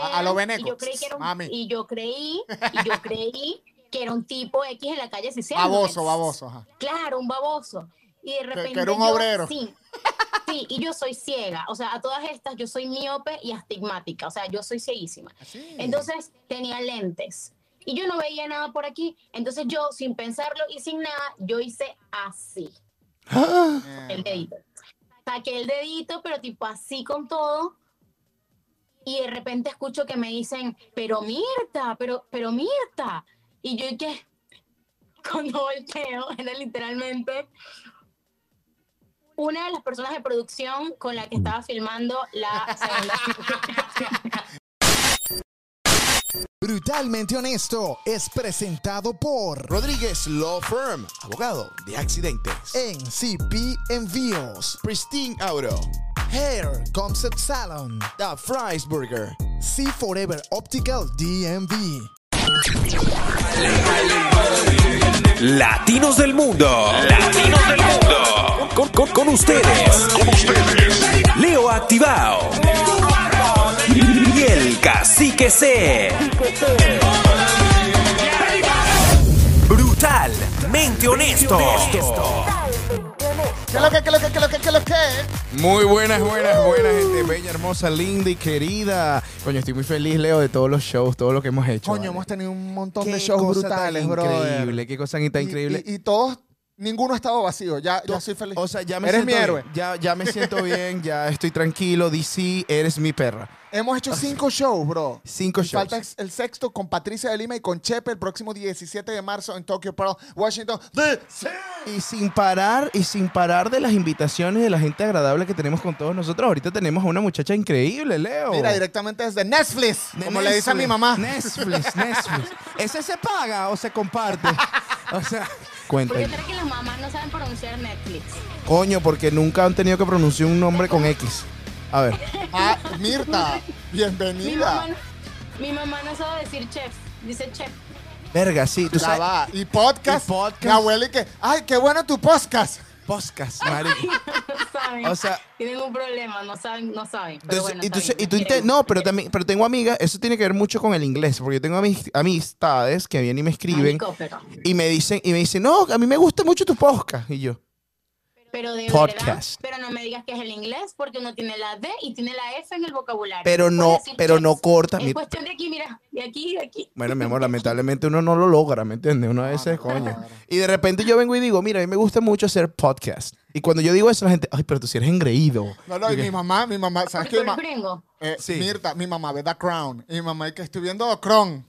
A- a lo Beneco. Y yo creí que era un, Mami. y yo creí, y yo creí que era un tipo X en la calle Cicero. Baboso, baboso. ajá. Claro, un baboso. Y de repente. que era un yo- obrero. Sí, sí, y yo soy ciega. O sea, a todas estas yo soy miope y astigmática. O sea, yo soy cieguísima. Así. Entonces tenía lentes. Y yo no veía nada por aquí. Entonces yo, sin pensarlo y sin nada, yo hice así, Eh, el dedito. Saqué el dedito, pero tipo así con todo. Y de repente escucho que me dicen, pero Mirta, pero, pero Mirta. Y yo, ¿y qué? Cuando volteo, era literalmente una de las personas de producción con la que estaba filmando la segunda. Brutalmente Honesto es presentado por Rodríguez Law Firm, abogado de accidentes. NCP Envíos, Pristine Auto, Hair Concept Salon, The Fries Burger. See Forever Optical DMV. Latinos del mundo. Latinos del mundo. Con, con- con ustedes. Con ustedes. Leo Activado. Y el cacique C. Brutalmente honesto. ¿Qué lo que, qué lo que, qué lo que, qué es lo que? Muy buenas, buenas, buenas, gente bella, hermosa, linda y querida. Coño, estoy muy feliz, Leo, de todos los shows, todo lo que hemos hecho. Coño, vale. hemos tenido un montón Qué de shows cosa brutales, tan bro. Increíble, qué cosa tan increíble. Y, y- y todos, ninguno ha estado vacío. Ya, ya soy feliz. o sea, ya me Eres siento mi bien, héroe. Ya, ya me siento bien, ya estoy tranquilo. DC, eres mi perra. Hemos hecho cinco shows, bro. Cinco Y shows. Falta el sexto con Patricia de Lima y con Chepe el próximo 17 de marzo en Tokyo Pearl, Washington. DC. Y sin parar, y sin parar de las invitaciones de la gente agradable que tenemos con todos nosotros. Ahorita tenemos a una muchacha increíble, Leo. Mira, directamente desde Netflix, De como le dice a mi mamá. Netflix, Netflix. ¿Ese se paga o se comparte? o sea, ¿Por cuenta. qué será que las mamás no saben pronunciar Netflix? Coño, porque nunca han tenido que pronunciar un nombre con X. A ver. Ah, Mirta, Mi bienvenida. mamá, mi mamá no sabe decir chef, dice chef. Verga, sí, tú sabes. va. Y podcast. Y podcast. Mi abuela y que, ay, qué bueno tu podcast. Podcast, marico. No saben. O sea, Tienen un problema, no saben, no saben. Pero entonces, bueno, y tú, bien, y tú no, pero también, pero tengo amigas, eso tiene que ver mucho con el inglés, porque yo tengo amis- amistades que vienen y me escriben y me dicen, y me dicen, no, a mí me gusta mucho tu podcast. Y yo, Pero de Podcast. verdad, pero no me digas que es el inglés, porque uno tiene la D y tiene la F en el vocabulario. pero no, pero no corta. Es mi- cuestión de aquí, mira, de aquí, de aquí. Bueno, mi amor, lamentablemente uno no lo logra, ¿me entiendes? Uno a veces, coño. Y de repente yo vengo y digo, mira, a mí me gusta mucho hacer podcast. Y cuando yo digo eso, la gente, ay, pero tú sí eres engreído. No, no, y mi mamá, mi mamá, ¿sabes qué? Ma- gringo. eh, Sí. Mirta, mi mamá ve The Crown. Y mi mamá, y que estoy viendo The Crown.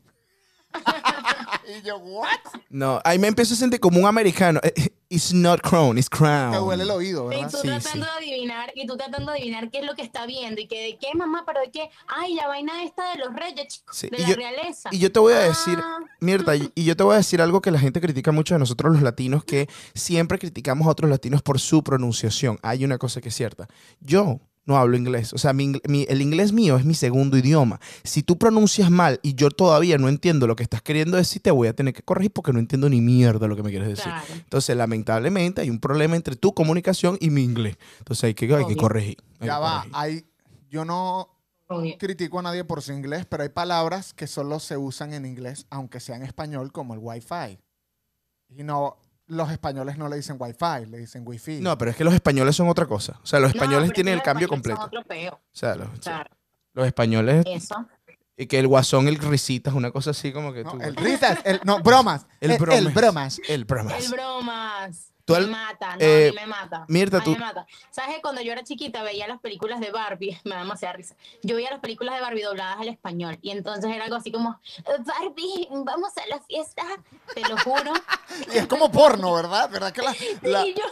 y yo, ¿what? No, ahí me empiezo a sentir como un americano. Eh, It's not crown, it's crown. Te huele el oído, Y ¿verdad? tú Sí, tratando sí. de adivinar, y tú tratando de adivinar qué es lo que está viendo, y que de qué, mamá, pero de qué, ay, la vaina esta de los reyes, chico, Sí, de y la yo- realeza. Y yo te voy a decir, Ah, Mirta, y y yo te voy a decir algo que la gente critica mucho de nosotros los latinos, que siempre criticamos a otros latinos por su pronunciación. Hay una cosa que es cierta. Yo no hablo inglés. O sea, mi ing- mi- el inglés mío es mi segundo idioma. Si tú pronuncias mal y yo todavía no entiendo lo que estás queriendo decir, te voy a tener que corregir porque no entiendo ni mierda lo que me quieres decir. Claro. Entonces, lamentablemente, hay un problema entre tu comunicación y mi inglés. Entonces, hay que, hay que corregir. hay Ya que va, corregir. hay, yo no obvio. critico a nadie por su inglés, pero hay palabras que solo se usan en inglés, aunque sea en español, como el Wi-Fi. Y no, los españoles no le dicen Wi-Fi, le dicen Wi-Fi. No, pero es que los españoles son otra cosa. O sea, los españoles tienen el cambio completo. son otro peo. O sea, los, Claro, los españoles eso. Y que el guasón, el risitas, una cosa así como que No, tú. el risas, el, no, bromas. El El, bromas. el bromas. El bromas. El bromas. Tú me mata, no, eh, a mí me mata. Mirta, A mí tú- me mata. ¿Sabes que cuando yo era chiquita veía las películas de Barbie? Me da demasiada risa. Yo veía las películas de Barbie dobladas al español. Y entonces era algo así como, Barbie, vamos a la fiesta. Te lo juro. Y es como porno, ¿verdad? ¿Verdad que la, la- Y yo,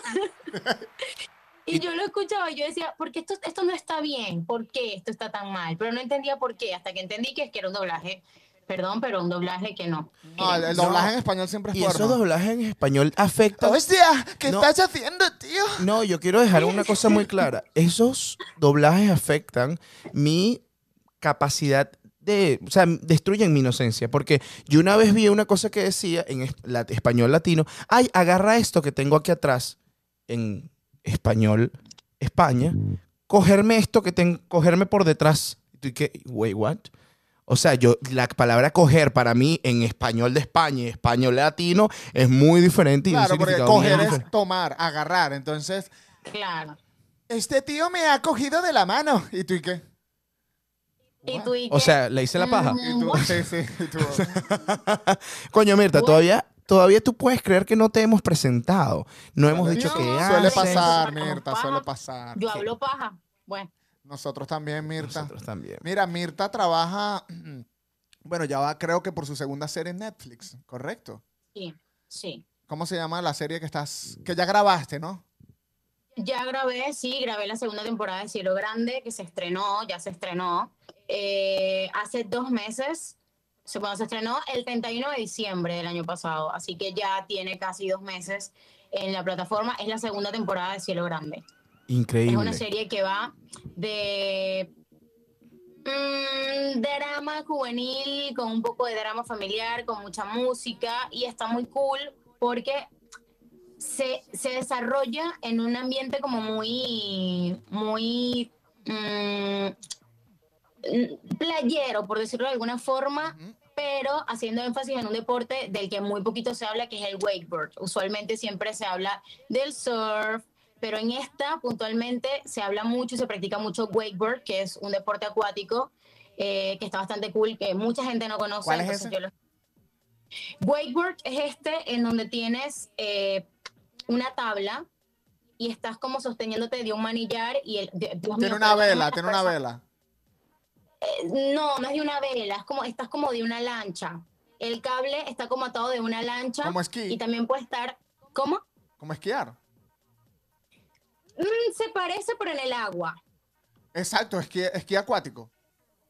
y yo lo escuchaba y yo decía, ¿por qué esto, esto no está bien? ¿Por qué esto está tan mal? Pero no entendía por qué, hasta que entendí que es que era un doblaje, perdón, pero un doblaje que no. No, el, el doblaje en español siempre es Y esos doblajes en español afectan. Hostia, ¿qué No. estás haciendo, tío? No, yo quiero dejar una cosa muy clara. Esos doblajes afectan mi capacidad de, o sea, destruyen mi inocencia, porque yo una vez vi una cosa que decía en es- la- español latino, ay, agarra esto que tengo aquí atrás, en español España, cogerme esto que tengo, cogerme por detrás. tú y que, wait, what? O sea, yo, la palabra coger para mí en español de España y español latino es muy diferente. y Claro, porque coger es tomar, agarrar. Entonces, Claro. este tío me ha cogido de la mano. ¿Y tú y qué? Y tú y O que- sea, le hice la paja. Y tú, sí, sí. y tú, Coño, Mirta, todavía, todavía tú puedes creer que no te hemos presentado. No hemos dicho No, que suele pasar, Mirta, suele pasar. yo hablo paja. Bueno, Nosotros también, Mirta. Nosotros también. Mira, Mirta trabaja, bueno, ya va creo que por su segunda serie en Netflix, ¿correcto? sí, sí. ¿Cómo se llama la serie que estás, que ya grabaste, no? Ya grabé, sí, grabé la segunda temporada de Cielo Grande, que se estrenó, ya se estrenó eh, hace dos meses. Se, bueno, se estrenó el 31 de diciembre del año pasado, así que ya tiene casi dos meses en la plataforma. Es la segunda temporada de Cielo Grande. Es Increíble. una serie que va de mm, drama juvenil con un poco de drama familiar, con mucha música y está muy cool porque se, se desarrolla en un ambiente como muy, muy mm, playero, por decirlo de alguna forma, pero haciendo énfasis en un deporte del que muy poquito se habla, que es el wakeboard. Usualmente siempre se habla del surf, pero en esta puntualmente se habla mucho y se practica mucho wakeboard, que es un deporte acuático eh, que está bastante cool, que mucha gente no conoce. ¿Cuál es ese? lo- Wakeboard es este en donde tienes eh, una tabla y estás como sosteniéndote de un manillar y el, de- Dios Tiene mío, una vela, tiene una vela. eh, No, no es de una vela, es como, estás como de una lancha. El cable está como atado de una lancha. Como esquí. Y también puede estar, ¿cómo? ¿Cómo esquiar? Mm, se parece, pero en el agua. Exacto, esquí, esquí acuático.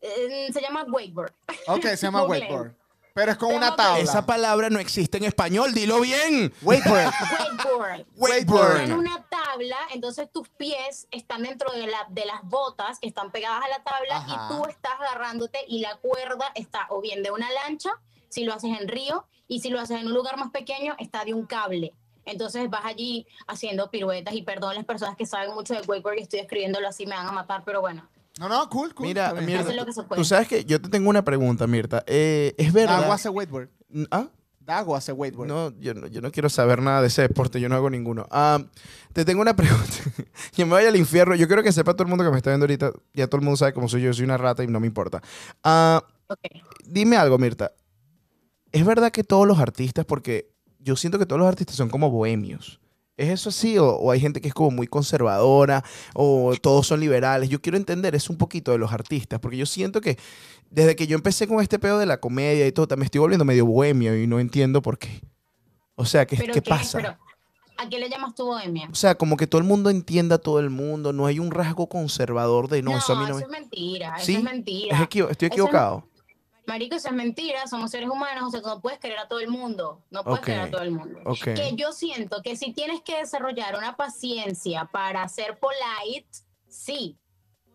Eh, se llama wakeboard. Ok, se llama wakeboard. Pero es con Se una tabla. Esa palabra no existe en español, dilo bien. Wakeboard. Wakeboard. Wakeboard. en una tabla, entonces tus pies están dentro de, la, de las botas que están pegadas a la tabla Ajá. y tú estás agarrándote y la cuerda está o bien de una lancha, si lo haces en río, y si lo haces en un lugar más pequeño, está de un cable. Entonces vas allí haciendo piruetas y perdón las personas que saben mucho de wakeboard y estoy escribiéndolo así, me van a matar, pero bueno. No, no, cool, cool. Mira. Mirta, Hace lo que se puede. tú sabes que yo te tengo una pregunta, Mirta. Eh, ¿Es verdad? Dago hace wakeboard. ¿Ah? Dago hace wakeboard. No, yo no, yo no quiero saber nada de ese deporte, yo no hago ninguno. Ah, te tengo una pregunta. que me vaya al infierno. Yo quiero que sepa todo el mundo que me está viendo ahorita. Ya todo el mundo sabe cómo soy yo, yo soy una rata y no me importa. Ah, Ok. dime algo, Mirta. ¿Es verdad que todos los artistas, porque yo siento que todos los artistas son como bohemios? ¿Es eso así? O, o hay gente que es como muy conservadora? ¿O todos son liberales? Yo quiero entender eso un poquito de los artistas, porque yo siento que desde que yo empecé con este pedo de la comedia y todo, me estoy volviendo medio bohemio y no entiendo por qué. O sea, ¿qué, Pero qué ¿qué? pasa? Pero, ¿A qué le llamas tu bohemia? O sea, como que todo el mundo entienda a todo el mundo, no hay un rasgo conservador de no, eso a mí no me... es mentira, ¿Sí? eso es mentira. Es equivo- estoy Eso es- equivocado. Marico, eso es mentira, somos seres humanos, o sea, tú no puedes querer a todo el mundo, no puedes Ok, querer a todo el mundo. ok. Que yo siento que si tienes que desarrollar una paciencia para ser polite, sí.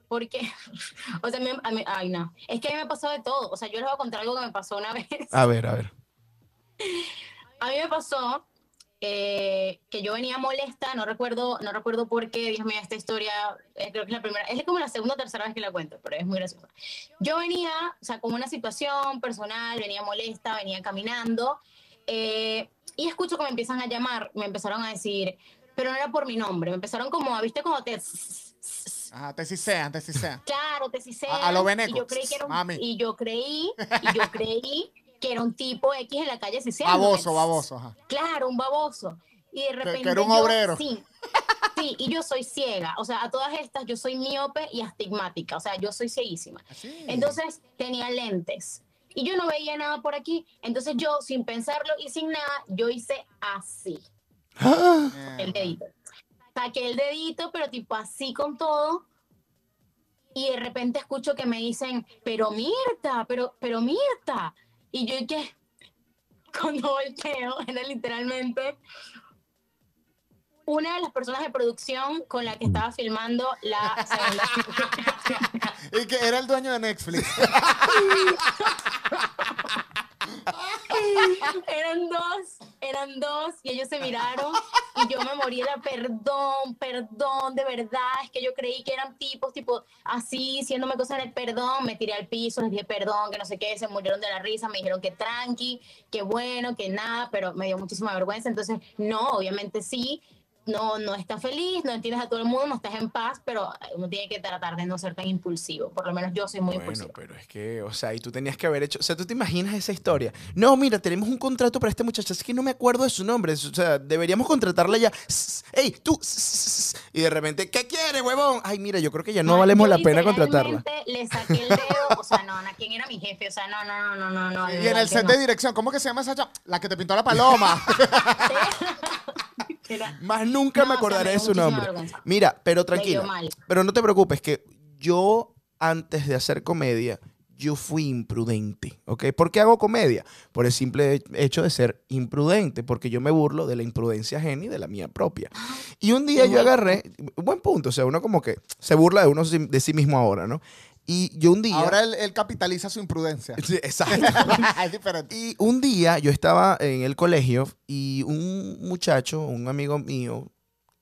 Porque, o sea, a mí- a mí- ay no, es que a mí me pasó de todo, o sea, yo les voy a contar algo que me pasó una vez. A ver, a ver. A mí me pasó eh, que yo venía molesta, no recuerdo, no recuerdo por qué, Dios mío, esta historia, eh, creo que es la primera, es como la segunda o tercera vez que la cuento, pero es muy graciosa. Yo venía, o sea, con una situación personal, venía molesta, venía caminando, eh, y escucho que me empiezan a llamar, me empezaron a decir, pero no era por mi nombre, me empezaron como, ¿viste? Como te... Ajá, te cisean, te cisean. Claro, te cisean, A- a lo y veneco. yo creí que era un, Mami. y yo creí, y yo creí que era un tipo X en la calle ciseando. Baboso, baboso. Ajá. Claro, un baboso. Y de repente. que era un yo- obrero. Sí. Sí, y yo soy ciega. O sea, a todas estas yo soy miope y astigmática. O sea, yo soy cieguísima. Así. Entonces tenía lentes. Y yo no veía nada por aquí. Entonces yo, sin pensarlo y sin nada, yo hice así, Mierda. el dedito. Saqué el dedito, pero tipo así con todo. Y de repente escucho que me dicen, pero Mirta, pero, pero Mirta. Y yo, ¿qué? Cuando volteo, era literalmente una de las personas de producción con la que estaba filmando la segunda Y que era el dueño de Netflix. Eran dos, eran dos, y ellos se miraron, y yo me morí Gabriela, perdón, perdón, de verdad, es que yo creí que eran tipos, tipo, así, diciéndome cosas en el perdón, me tiré al piso, les dije perdón, que no sé qué, se murieron de la risa, me dijeron que tranqui, que bueno, que nada, pero me dio muchísima vergüenza, entonces, no, obviamente sí, no, no estás feliz, no entiendes a todo el mundo, no estás en paz, pero uno tiene que tratar de no ser tan impulsivo, por lo menos yo soy muy Bueno, impulsiva. pero es que, o sea, y tú tenías que haber hecho, o sea, tú te imaginas esa historia. No, mira, tenemos un contrato para este muchacho, es que no me acuerdo de su nombre, o sea, deberíamos contratarla ya. ¡Ey, tú! Y de repente, ¿qué quiere, huevón? Ay, mira, yo creo que ya no valemos la pena contratarla. Le saqué el dedo, o sea, no, no, ¿quién era mi jefe? O sea, no, no, no, no, no. Y en el set no. de dirección, ¿cómo que se llama esa chama? La que te pintó la paloma. Era- Más nunca No, me o sea, acordaré me de su nombre. vergüenza. Mira, pero tranquila. mal. Pero no te preocupes, que yo, antes de hacer comedia, yo fui imprudente, ¿ok? ¿Por qué hago comedia? Por el simple hecho de ser imprudente, porque yo me burlo de la imprudencia ajena y de la mía propia. Y un día yo agarré, buen punto, o sea, uno como que se burla de uno de sí mismo ahora, ¿no? Y yo un día... Ahora él, él capitaliza su imprudencia. Sí, exacto. es diferente. Y un día yo estaba en el colegio y un muchacho, un amigo mío,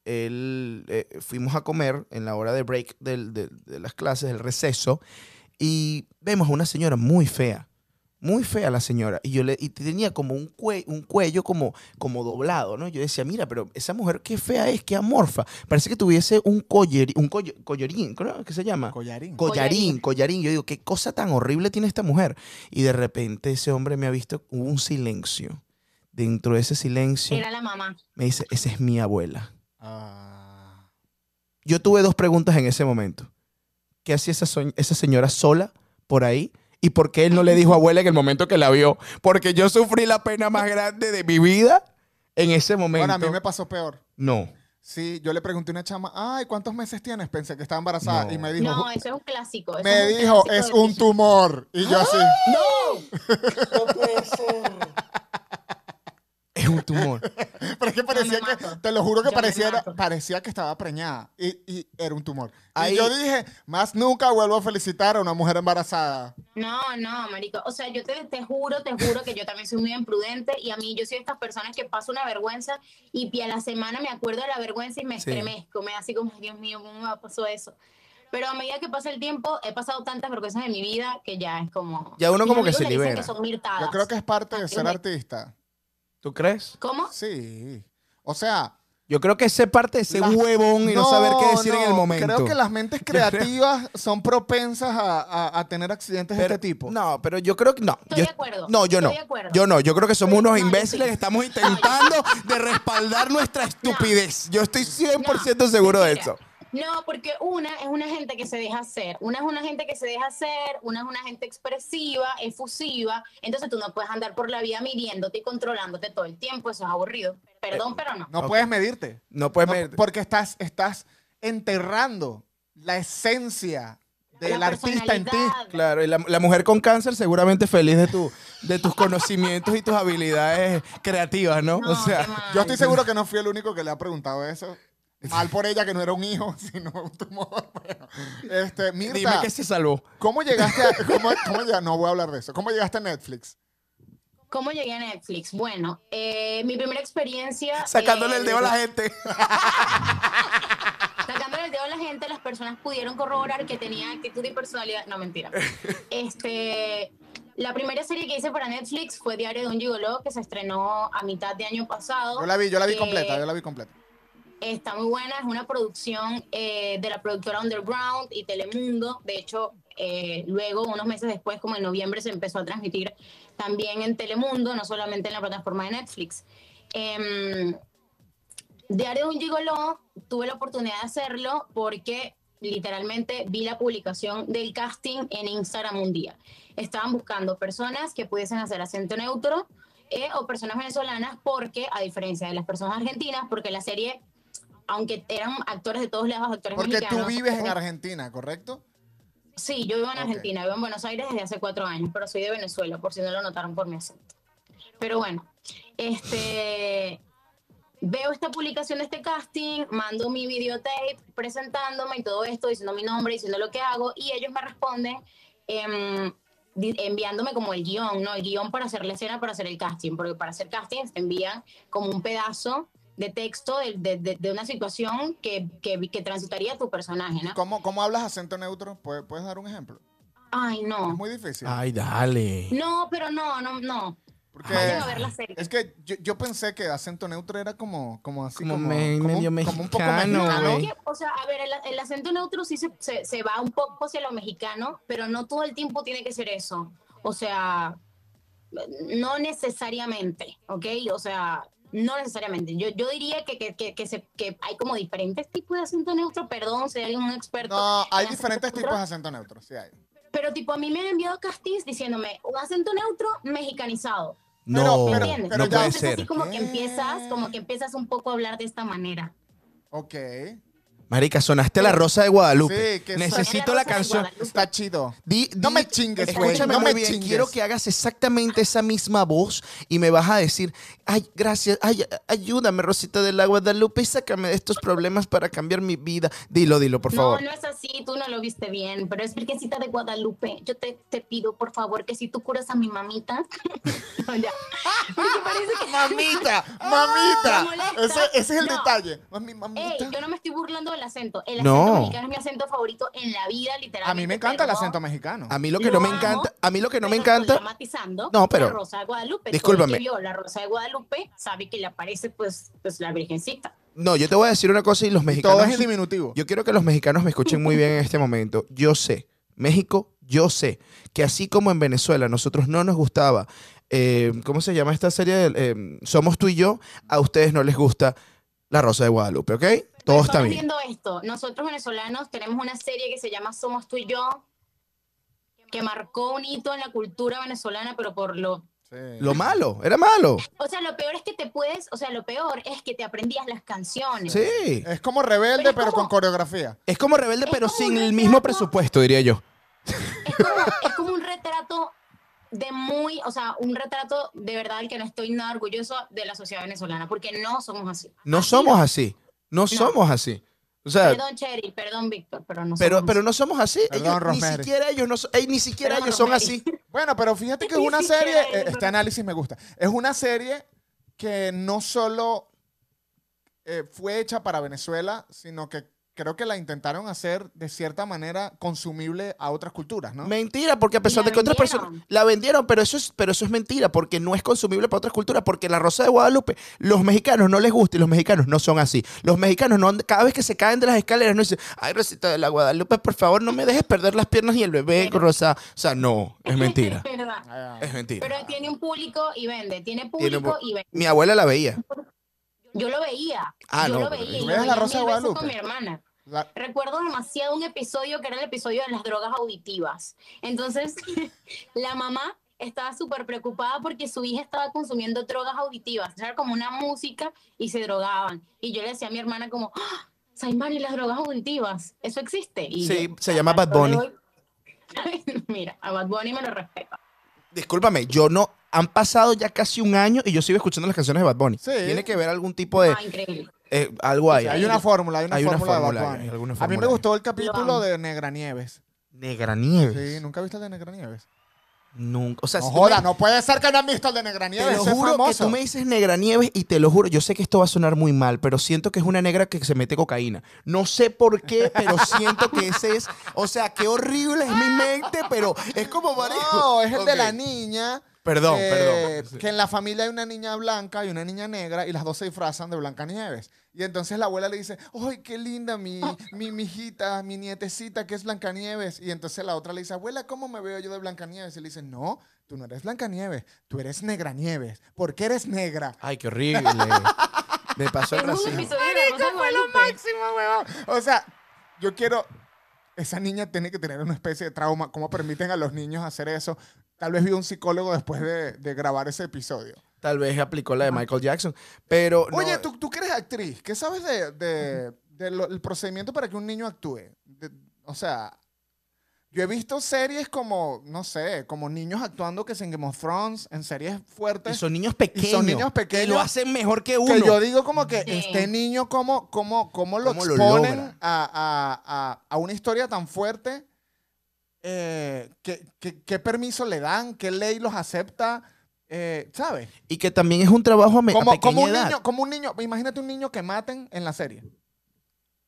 él, eh, fuimos a comer en la hora de break del- de, de las clases, el receso, y vemos a una señora muy fea. Muy fea la señora. Y yo le y tenía como un, cue- un cuello como, como doblado, ¿no? Yo decía, mira, pero esa mujer qué fea es, qué amorfa. Parece que tuviese un, coller, un coll- collarín, ¿cómo que se llama? Collarín. Collarín, collarín. Yo digo, qué cosa tan horrible tiene esta mujer. Y de repente ese hombre me ha visto, hubo un silencio. Dentro de ese silencio Era la mamá. me dice, esa es mi abuela. Ah. Yo tuve dos preguntas en ese momento. ¿Qué hacía esa, esa señora sola por ahí? ¿Y por qué él no le dijo abuela en el momento que la vio? Porque yo sufrí la pena más grande de mi vida en ese momento. Bueno, a mí me pasó peor. No. Sí, yo le pregunté a una chama, ay, ¿cuántos meses tienes? Pensé que estaba embarazada. No. Y me dijo, No, eso es un clásico. me es un dijo, clásico es un tumor. Y yo así, Es un tumor. pero es que parecía que, te lo juro que parecía, parecía que estaba preñada. Y, y era un tumor. Ahí- Y yo dije, más nunca vuelvo a felicitar a una mujer embarazada. No, no, marico. O sea, yo te, te juro, te juro que yo también soy muy imprudente y a mí yo soy de estas personas que paso una vergüenza y a la semana me acuerdo de la vergüenza y me Sí. estremezco. Me da así como, Dios mío, ¿cómo me pasó eso? Pero a medida que pasa el tiempo, he pasado tantas vergüenzas en mi vida que ya es como... Ya uno como que se libera. que son. Yo creo que es parte de ser artista. ¿Tú crees? ¿Cómo? Sí. O sea, Yo creo que es ser parte de ese Las- huevón y no, saber qué decir en el momento. Creo que las mentes creativas son propensas a, a- a tener accidentes de este tipo. No, pero yo creo que no. Estoy Yo- de acuerdo, No, yo no. estoy de acuerdo. Yo no. Yo creo que somos Estoy- unos no, imbéciles sí. que estamos intentando de respaldar nuestra estupidez. Yo estoy 100% No, seguro de eso. No, porque una es una gente que se deja hacer, una es una gente que se deja hacer, una es una gente expresiva, efusiva, entonces tú no puedes andar por la vida midiéndote y controlándote todo el tiempo, eso es aburrido. Perdón, pero no. No puedes medirte. No puedes No, medir- Porque estás, estás enterrando la esencia del La artista en ti. Claro, y la, la mujer con cáncer seguramente feliz de, tu, de tus conocimientos y tus habilidades creativas, ¿no? No, o sea. Yo estoy seguro que no fui el único que le ha preguntado eso. Mal por ella que no era un hijo, sino un tumor. Bueno, este, dime Mirta, que se salvó. ¿cómo llegaste a, cómo, no voy a hablar de eso. ¿Cómo llegaste a Netflix? ¿Cómo llegué a Netflix? Bueno, eh, mi primera experiencia... Sacándole eh, el dedo a la gente. Sacándole el dedo a la gente, las personas pudieron corroborar que tenía actitud y personalidad. No, mentira. Este, la primera serie que hice para Netflix fue Diario de un Gigoló, que se estrenó a mitad de año pasado. Yo la vi, yo la vi Eh, completa, yo la vi completa. Está muy buena, es una producción eh, de la productora Underground y Telemundo. De hecho, eh, luego, unos meses después, como en noviembre, se empezó a transmitir también en Telemundo, no solamente en la plataforma de Netflix. Em, Diario de un Gigoló, tuve la oportunidad de hacerlo porque literalmente vi la publicación del casting en Instagram un día. Estaban buscando personas que pudiesen hacer acento neutro eh, o personas venezolanas porque, a diferencia de las personas argentinas, porque la serie, aunque eran actores de todos lados, actores Porque mexicanos. tú vives en eh, Argentina, ¿correcto? Sí, yo vivo en. Argentina, vivo en Buenos Aires desde hace cuatro años, pero soy de Venezuela, por si no lo notaron por mi acento. Pero bueno, este, veo esta publicación de este casting, mando mi videotape presentándome y todo esto, diciendo mi nombre, diciendo lo que hago, y ellos me responden di- enviándome como el guion, ¿no? El guion para hacer la escena, para hacer el casting, porque para hacer casting te envían como un pedazo de texto de, de- de- de una situación que, que, que transitaría tu personaje, ¿no? ¿Cómo, cómo hablas acento neutro? ¿Puedes, puedes dar un ejemplo? Ay, Es no. muy difícil. Ay, dale. No, pero no, no, no. Porque Vayan a ver la serie. es que yo, yo pensé que acento neutro era como, como así, Como como, me- como, medio como un poco mexicano, mexicano. Que, o sea, a ver, el, el acento neutro sí se, se, se va un poco hacia lo mexicano, pero no todo el tiempo tiene que ser eso. O sea, no necesariamente, ¿ok? O sea, no necesariamente. Yo, yo diría que, que, que, que se, que hay como diferentes tipos de acento neutro, perdón si hay un experto. No, hay en diferentes tipos de acento neutro, sí hay. Pero tipo, a mí me han enviado castis diciéndome un acento neutro mexicanizado. No, pero- ¿Entiendes? pero no ya- puede Entonces, ser. así como que empiezas, como que empiezas un poco a hablar de esta manera. Ok. Marica, sonaste la Rosa de Guadalupe. Sí, que Necesito la la de canción. Guadalupe. Está chido. Di- No me chingues, güey, Escúchame no muy me bien. chingues. Quiero que hagas exactamente esa misma voz y me vas a decir, ay, gracias, ay, ayúdame, Rosita del Agua Guadalupe, y sácame de estos problemas para cambiar mi vida. Dilo, dilo, por favor. No, no es así, tú no lo viste bien, pero es Virgencita de Guadalupe. Yo te, te pido, por favor, que si tú curas a mi mamita. no, ya. Porque parece que. Mamita, mamita. Me molesta. Ese, ese es el No. detalle. Mami, mamita. Ey, yo no me estoy burlando del acento. El No. acento mexicano es mi acento favorito en la vida, literalmente. a mí me encanta el pero acento mexicano. A mí lo que Lo no me amo, encanta, a mí lo que no me encanta, dramatizando No, pero- La Rosa de Guadalupe. Discúlpame. El vio la Rosa de Guadalupe sabe que le aparece, pues, pues la Virgencita. no, yo te voy a decir una cosa y los mexicanos, todo es en diminutivo. yo quiero que los mexicanos me escuchen muy bien en este momento. Yo sé, México, yo sé que así como en Venezuela nosotros no nos gustaba, eh, ¿cómo se llama esta serie? Eh, Somos tú y yo, a ustedes no les gusta La Rosa de Guadalupe, ¿ok? Todo está Personas bien. viendo esto, nosotros venezolanos tenemos una serie que se llama Somos tú y yo, que marcó un hito en la cultura venezolana, pero por lo... Sí. Lo malo, era malo. O sea, lo peor es que te puedes, o sea, lo peor es que te aprendías las canciones. Sí. Es como rebelde, Pero es pero, como- con coreografía. Es como rebelde, Es pero como sin el mismo presupuesto, diría yo. Es como, es como un retrato de muy, o sea, un retrato de verdad del que no estoy nada orgulloso de la sociedad venezolana, porque no somos así. No Así somos no. así. No, somos así. O sea, Perdón, Cheryl, perdón, Víctor, pero no pero, somos pero así. no somos así. Perdón, Ellos- ni siquiera ellos no ni siquiera Perdón, ellos son Rosemary. así. Bueno, pero fíjate que es una serie, es eh, este análisis me gusta. Es una serie que no solo eh, fue hecha para Venezuela, sino que creo que la intentaron hacer de cierta manera consumible a otras culturas, ¿no? Mentira, porque a pesar de que otras personas la vendieron, pero eso es, pero eso es mentira, porque no es consumible para otras culturas, porque la Rosa de Guadalupe, los mexicanos no les gusta y los mexicanos no son así. Los mexicanos no, cada vez que se caen de las escaleras no dicen, ay Rosita de la Guadalupe, por favor, no me dejes perder las piernas y el bebé, Rosa. O sea, no, es mentira. Es verdad. Ah, Es mentira. Pero tiene un público y vende, tiene Tiene público y vende. Mi abuela la veía. Yo lo veía. Ah, yo no, lo pero- veía. y ¿Tú lo ves La veía Rosa de Guadalupe? con mi hermana. La- Recuerdo demasiado un episodio que era el episodio de las drogas auditivas. Entonces, la mamá estaba súper preocupada porque su hija estaba consumiendo drogas auditivas. Era como una música y se drogaban. Y yo le decía a mi hermana como, ¡Ah! Saimari, las drogas auditivas, ¿eso existe? Y Sí, yo, se llama Bad "Yo le Bunny". Mira, a Bad Bunny me lo respeta. Discúlpame, yo no. Han pasado ya casi un año y yo sigo escuchando las canciones de Bad Bunny. Sí. Tiene que ver algún tipo de. Ah, increíble. Eh, algo hay. hay una fórmula, hay una Hay una fórmula de fórmula, Bad hay Bunny. alguna A mí fórmula me ahí. gustó el Lo capítulo de Negra Nieves. Negra Nieves. Sí, ¿nunca viste el de Negra Nieves? Nunca. O sea, No si joda, me- no puede ser que no han visto el de Negra Te Nieves. lo ese es juro que tú me dices negra nieves y te lo juro, yo sé que esto va a sonar muy mal, pero siento que es una negra que se mete cocaína. No sé por qué, pero siento que ese es, o sea, qué horrible es mi mente, pero es como. No, es el de Ok. la niña. Perdón, que- perdón. Que en la familia hay una niña blanca y una niña negra y las dos se disfrazan de Blancanieves. Y entonces la abuela le dice, ¡ay, qué linda mi, mi, mi hijita, mi nietecita que es Blancanieves! Y entonces la otra le dice, abuela, ¿cómo me veo yo de Blancanieves? Y le dice, no, tú no eres Blancanieves, tú eres Negra Nieves. ¿Por qué eres negra? Ay, qué horrible. Me pasó el racismo. Guadalupe. máximo, weón. O sea, yo quiero. Esa niña tiene que tener una especie de trauma. ¿Cómo permiten a los niños hacer eso? Tal vez vio un psicólogo después de, de grabar ese episodio. Tal vez aplicó la de Michael Jackson, pero no, Oye, ¿tú, tú que eres actriz, ¿qué sabes de, de- de lo- el procedimiento para que un niño actúe? De- o sea, yo he visto series como, no sé, como niños actuando que es en Game of Thrones, en series y fuertes. son niños pequeños. niños Que pequeños lo hacen mejor que uno. Que yo digo como que Sí. este niño, ¿cómo, cómo, cómo lo ¿Cómo lo exponen logra? a, a- a- a una historia tan fuerte? Eh, ¿qué, qué, qué permiso le dan? ¿Qué ley los acepta? eh, ¿sabes? Y que también es un trabajo a, me- a Como, pequeña como un edad. niño, como un niño, imagínate un niño que maten en la serie,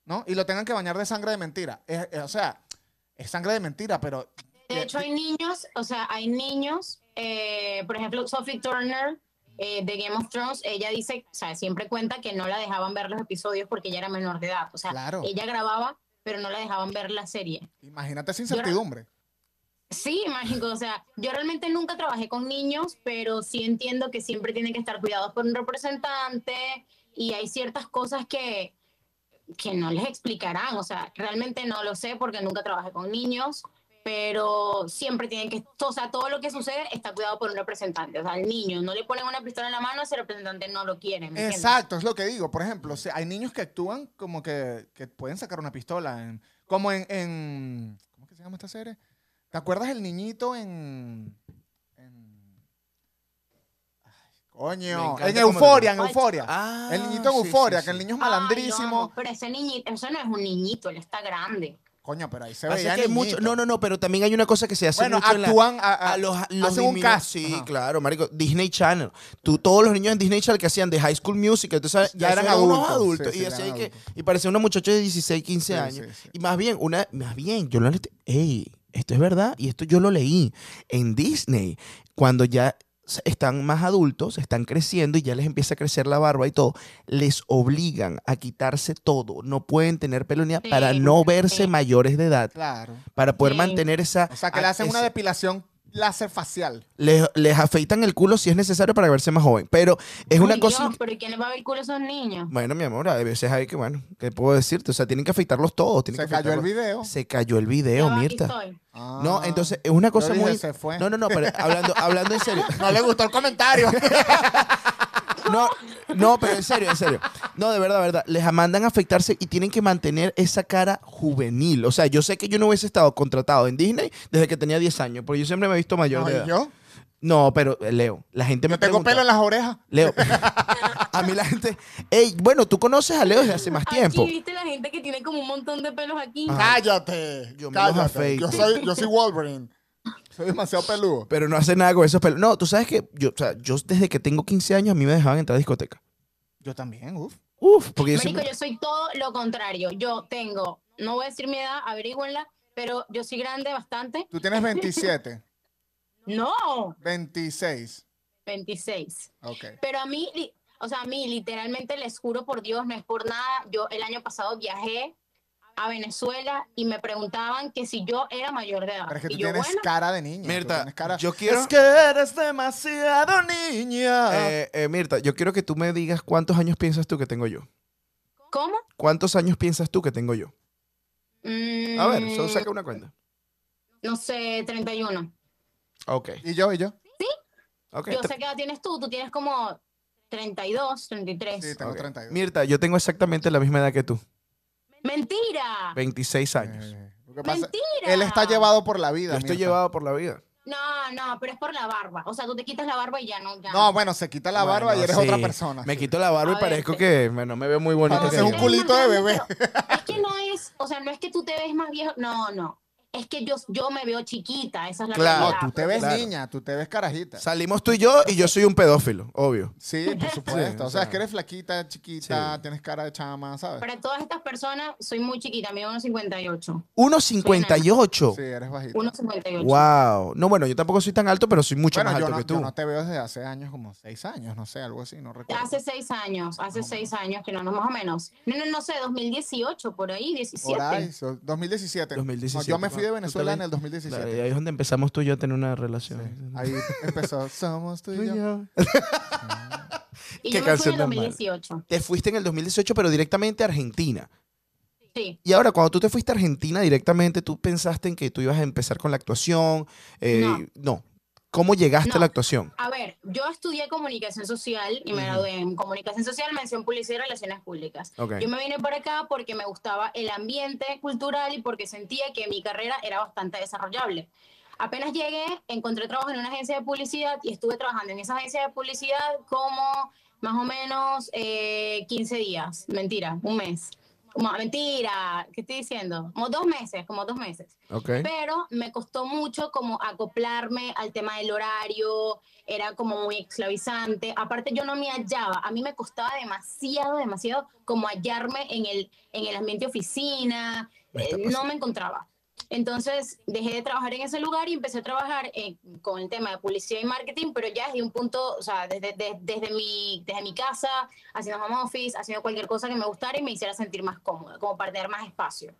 ¿no? Y lo tengan que bañar de sangre de mentira. Es- es- o sea, es sangre de mentira, pero De hecho, hay niños, o sea, hay niños, eh, por ejemplo, Sophie Turner eh, de Game of Thrones, ella dice, o sea, siempre cuenta que no la dejaban ver los episodios porque ella era menor de edad. O sea, Claro. ella grababa, pero no la dejaban ver la serie. imagínate esa incertidumbre. Sí, mágico. O sea, yo realmente nunca trabajé con niños, pero sí entiendo que siempre tienen que estar cuidados por un representante y hay ciertas cosas que, que no les explicarán. O sea, realmente no lo sé porque nunca trabajé con niños, pero siempre tienen que, o sea, todo lo que sucede está cuidado por un representante. O sea, al niño no le ponen una pistola en la mano, ese representante no lo quiere. ¿me entiendes? Exacto, es lo que digo. Por ejemplo, o sea, hay niños que actúan como que, que pueden sacar una pistola. en- como en, en- ¿Cómo que se llama esta serie? ¿Te acuerdas el niñito en. en- Ay, coño. En Euforia, en Euforia. Ah, el niñito en sí, Euforia, sí, que el niño es Ay, malandrísimo. pero ese niñito, eso no es un niñito, él está grande. Coño, pero ahí se Pasa veía que hay mucho- niñito. no, no, no, pero también hay una cosa que se hace Bueno, mucho en la- actúan a, los, los hacen un disminu- cast. Sí, Ajá. claro, marico. Disney Channel. Tú, todos los niños en Disney Channel que hacían de High School Music, tú sabes, Ya eran unos adultos. adultos. Sí, y, sí, decía eran que, adultos. y parecía una muchacha de 16, 15 Sí, años. sí, sí. Y más bien, una, más bien, yo lo ey, esto es verdad y esto yo lo leí en Disney. Cuando ya están más adultos, están creciendo y ya les empieza a crecer la barba y todo, les obligan a quitarse todo. No pueden tener pelo ni Sí, para no verse sí. mayores de edad, Claro. para poder Sí. mantener esa... O sea, que le hacen una depilación láser facial. les, les afeitan el culo si es necesario para verse más joven. Pero es una Ay, cosa. Dios, pero ¿y quién le va a ver el culo a esos niños? Bueno, mi amor, a veces hay que, bueno, ¿qué puedo decirte? O sea, tienen que afeitarlos todos. tienen Se que cayó el video. Se cayó el Ya video, Mirta. No, Ah. entonces es una cosa muy. se fue. No, no, no, pero hablando, hablando en serio. No le gustó el comentario. No, no, pero en serio, en serio. No, de verdad, de verdad. Les mandan a afeitarse y tienen que mantener esa cara juvenil. O sea, yo sé que yo no hubiese estado contratado en Disney desde que tenía 10 años, porque yo siempre me he visto mayor No, de ¿y edad. yo? No, pero eh, Leo, la gente me Yo tengo pregunta- pelo en las orejas. Leo, a mí la gente. Ey, bueno, tú conoces a Leo desde hace más tiempo. Aquí viste la gente que tiene como un montón de pelos aquí. Ah. Cállate. Yo me los cállate. afeito. Yo soy, yo soy Wolverine. Soy demasiado peludo. Pero no hace nada con esos pelos. No, tú sabes que yo, o sea, yo desde que tengo 15 años a mí me dejaban entrar a discoteca. Yo también, uf. Uf, porque yo Marico, siempre... yo soy todo lo contrario. Yo tengo, no voy a decir mi edad, averígüenla, pero yo soy grande bastante. Tú tienes 27, No, 26. 26. Ok. Pero a mí, o sea, a mí literalmente les juro por Dios, no es por nada. Yo el año pasado viajé a Venezuela y me preguntaban que si yo era mayor de edad. Pero es que tú y yo, tienes bueno, cara de niña. Mirta, tienes cara- yo quiero- Es que eres demasiado niña. Eh, eh, Mirta, yo quiero que tú me digas cuántos años piensas tú que tengo yo. ¿cómo? ¿Cuántos años piensas tú que tengo yo? A ver, solo Mm, saca una cuenta. No sé, 31. Ok. ¿Y yo? ¿Y yo? ok. Yo Tre- sé qué edad tienes tú, tú tienes como 32, 33. Sí, tengo ok. 32. Mirta, yo tengo exactamente la misma edad que tú. Mentira. 26 años. Eh, lo que pasa- Mentira. él está llevado por la vida. Yo estoy Mirta. llevado por la vida. No, no, pero es por la barba. O sea, tú te quitas la barba y ya no. Ya No, bueno, se quita la barba Bueno, y eres sí. otra persona. Me quito la barba y A ver, parezco te- que bueno, me veo muy bonito. Pareces que un yo. culito de bebé. Pero Es que no es, o sea, no es que tú te ves más viejo. No, no. Es que yo, yo me veo chiquita. Esa es la Claro. No, realidad. tú te ves Claro. niña, tú te ves carajita. Salimos tú y yo y yo soy un pedófilo, obvio. Sí, por supuesto. Sí, o sea, es que eres flaquita, chiquita, sí. tienes cara de chama, ¿sabes? Para todas estas personas, soy muy chiquita, mido 1,58. 1.58. Sí, eres bajita. 1,58. Wow. No, bueno, yo tampoco soy tan alto, pero soy mucho Bueno, más yo alto no, que tú. yo no te veo desde hace años, como seis años, no sé, algo así, no recuerdo. Hace seis años, hace seis años que no, no, más o menos. No, no, no sé, 2018, por ahí, 17. Por ahí, so- 2017. 2017, No, yo me fui de Venezuela en el 2017. Claro, y ahí es donde empezamos tú y yo a tener una relación. Ahí empezó, somos tú y yo. Y qué yo me fui canción en mala. 2018. Te fuiste en el 2018, pero directamente a Argentina. Sí. Y ahora, cuando tú te fuiste a Argentina directamente, ¿tú pensaste en que tú ibas a empezar con la actuación? Eh, No. no. ¿Cómo llegaste a No. la actuación? A ver, yo estudié comunicación social y me gradué en comunicación social, mención publicidad y relaciones públicas. Ok. Yo me vine para acá porque me gustaba el ambiente cultural y porque sentía que mi carrera era bastante desarrollable. Apenas llegué, encontré trabajo en una agencia de publicidad y estuve trabajando en esa agencia de publicidad como más o menos eh, 15 días, mentira, un mes. Como mentira, ¿qué estoy diciendo? Como dos meses, como dos meses. Ok. Pero me costó mucho como acoplarme al tema del horario, era como muy esclavizante. Aparte yo no me hallaba, a mí me costaba demasiado, demasiado como hallarme en el, en el ambiente oficina, Me eh, no me encontraba. Entonces dejé de trabajar en ese lugar y empecé a trabajar con el tema de publicidad y marketing, pero ya desde un punto, o sea, desde, de- desde, mi, desde mi casa, haciendo home office, haciendo cualquier cosa que me gustara y me hiciera sentir más cómoda, como para tener más espacio.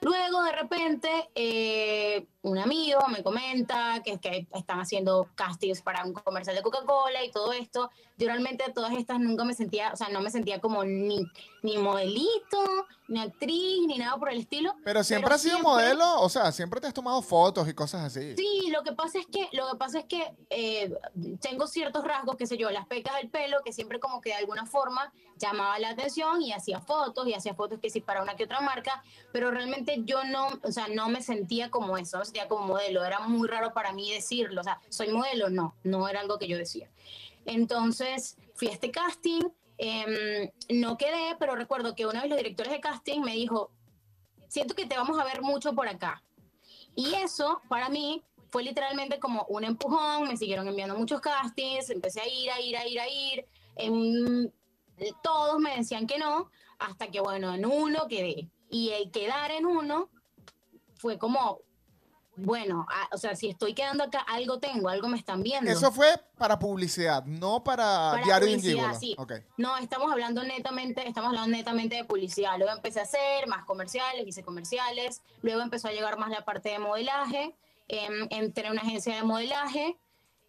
Luego, de repente, eh, un amigo me comenta que, que están haciendo castings para un comercial de Coca-Cola y todo esto. Yo realmente de todas estas nunca me sentía, o sea, no me sentía como ni, ni modelito, ni actriz, ni nada por el estilo. Pero siempre Pero has sido siempre- modelo, o sea, siempre te has tomado fotos y cosas así. Sí, lo que pasa es que, lo que pasa es que eh, tengo ciertos rasgos, qué sé yo, las pecas del pelo, que siempre como que de alguna forma llamaba la atención y hacía fotos, y hacía fotos que sí para una que otra marca, pero realmente yo no, o sea, no me sentía como eso, no me sentía como modelo, era muy raro para mí decirlo, o sea, soy modelo, no, no era algo que yo decía. Entonces fui a este casting, em, no quedé, pero recuerdo que uno de los directores de casting me dijo, siento que te vamos a ver mucho por acá. Y eso para mí fue literalmente como un empujón, me siguieron enviando muchos castings, empecé a ir, a ir, a ir, a ir. En- todos me decían que no, hasta que bueno, en uno quedé. Y el quedar en uno fue como, bueno, ah, o sea, si estoy quedando acá, algo tengo, algo me están viendo. Eso fue para publicidad, no para, Para diario publicidad, sí. Ok. No, estamos hablando netamente, estamos hablando netamente de publicidad. Luego empecé a hacer más comerciales, hice comerciales. Luego empezó a llegar más la parte de modelaje. Em, entré en una agencia de modelaje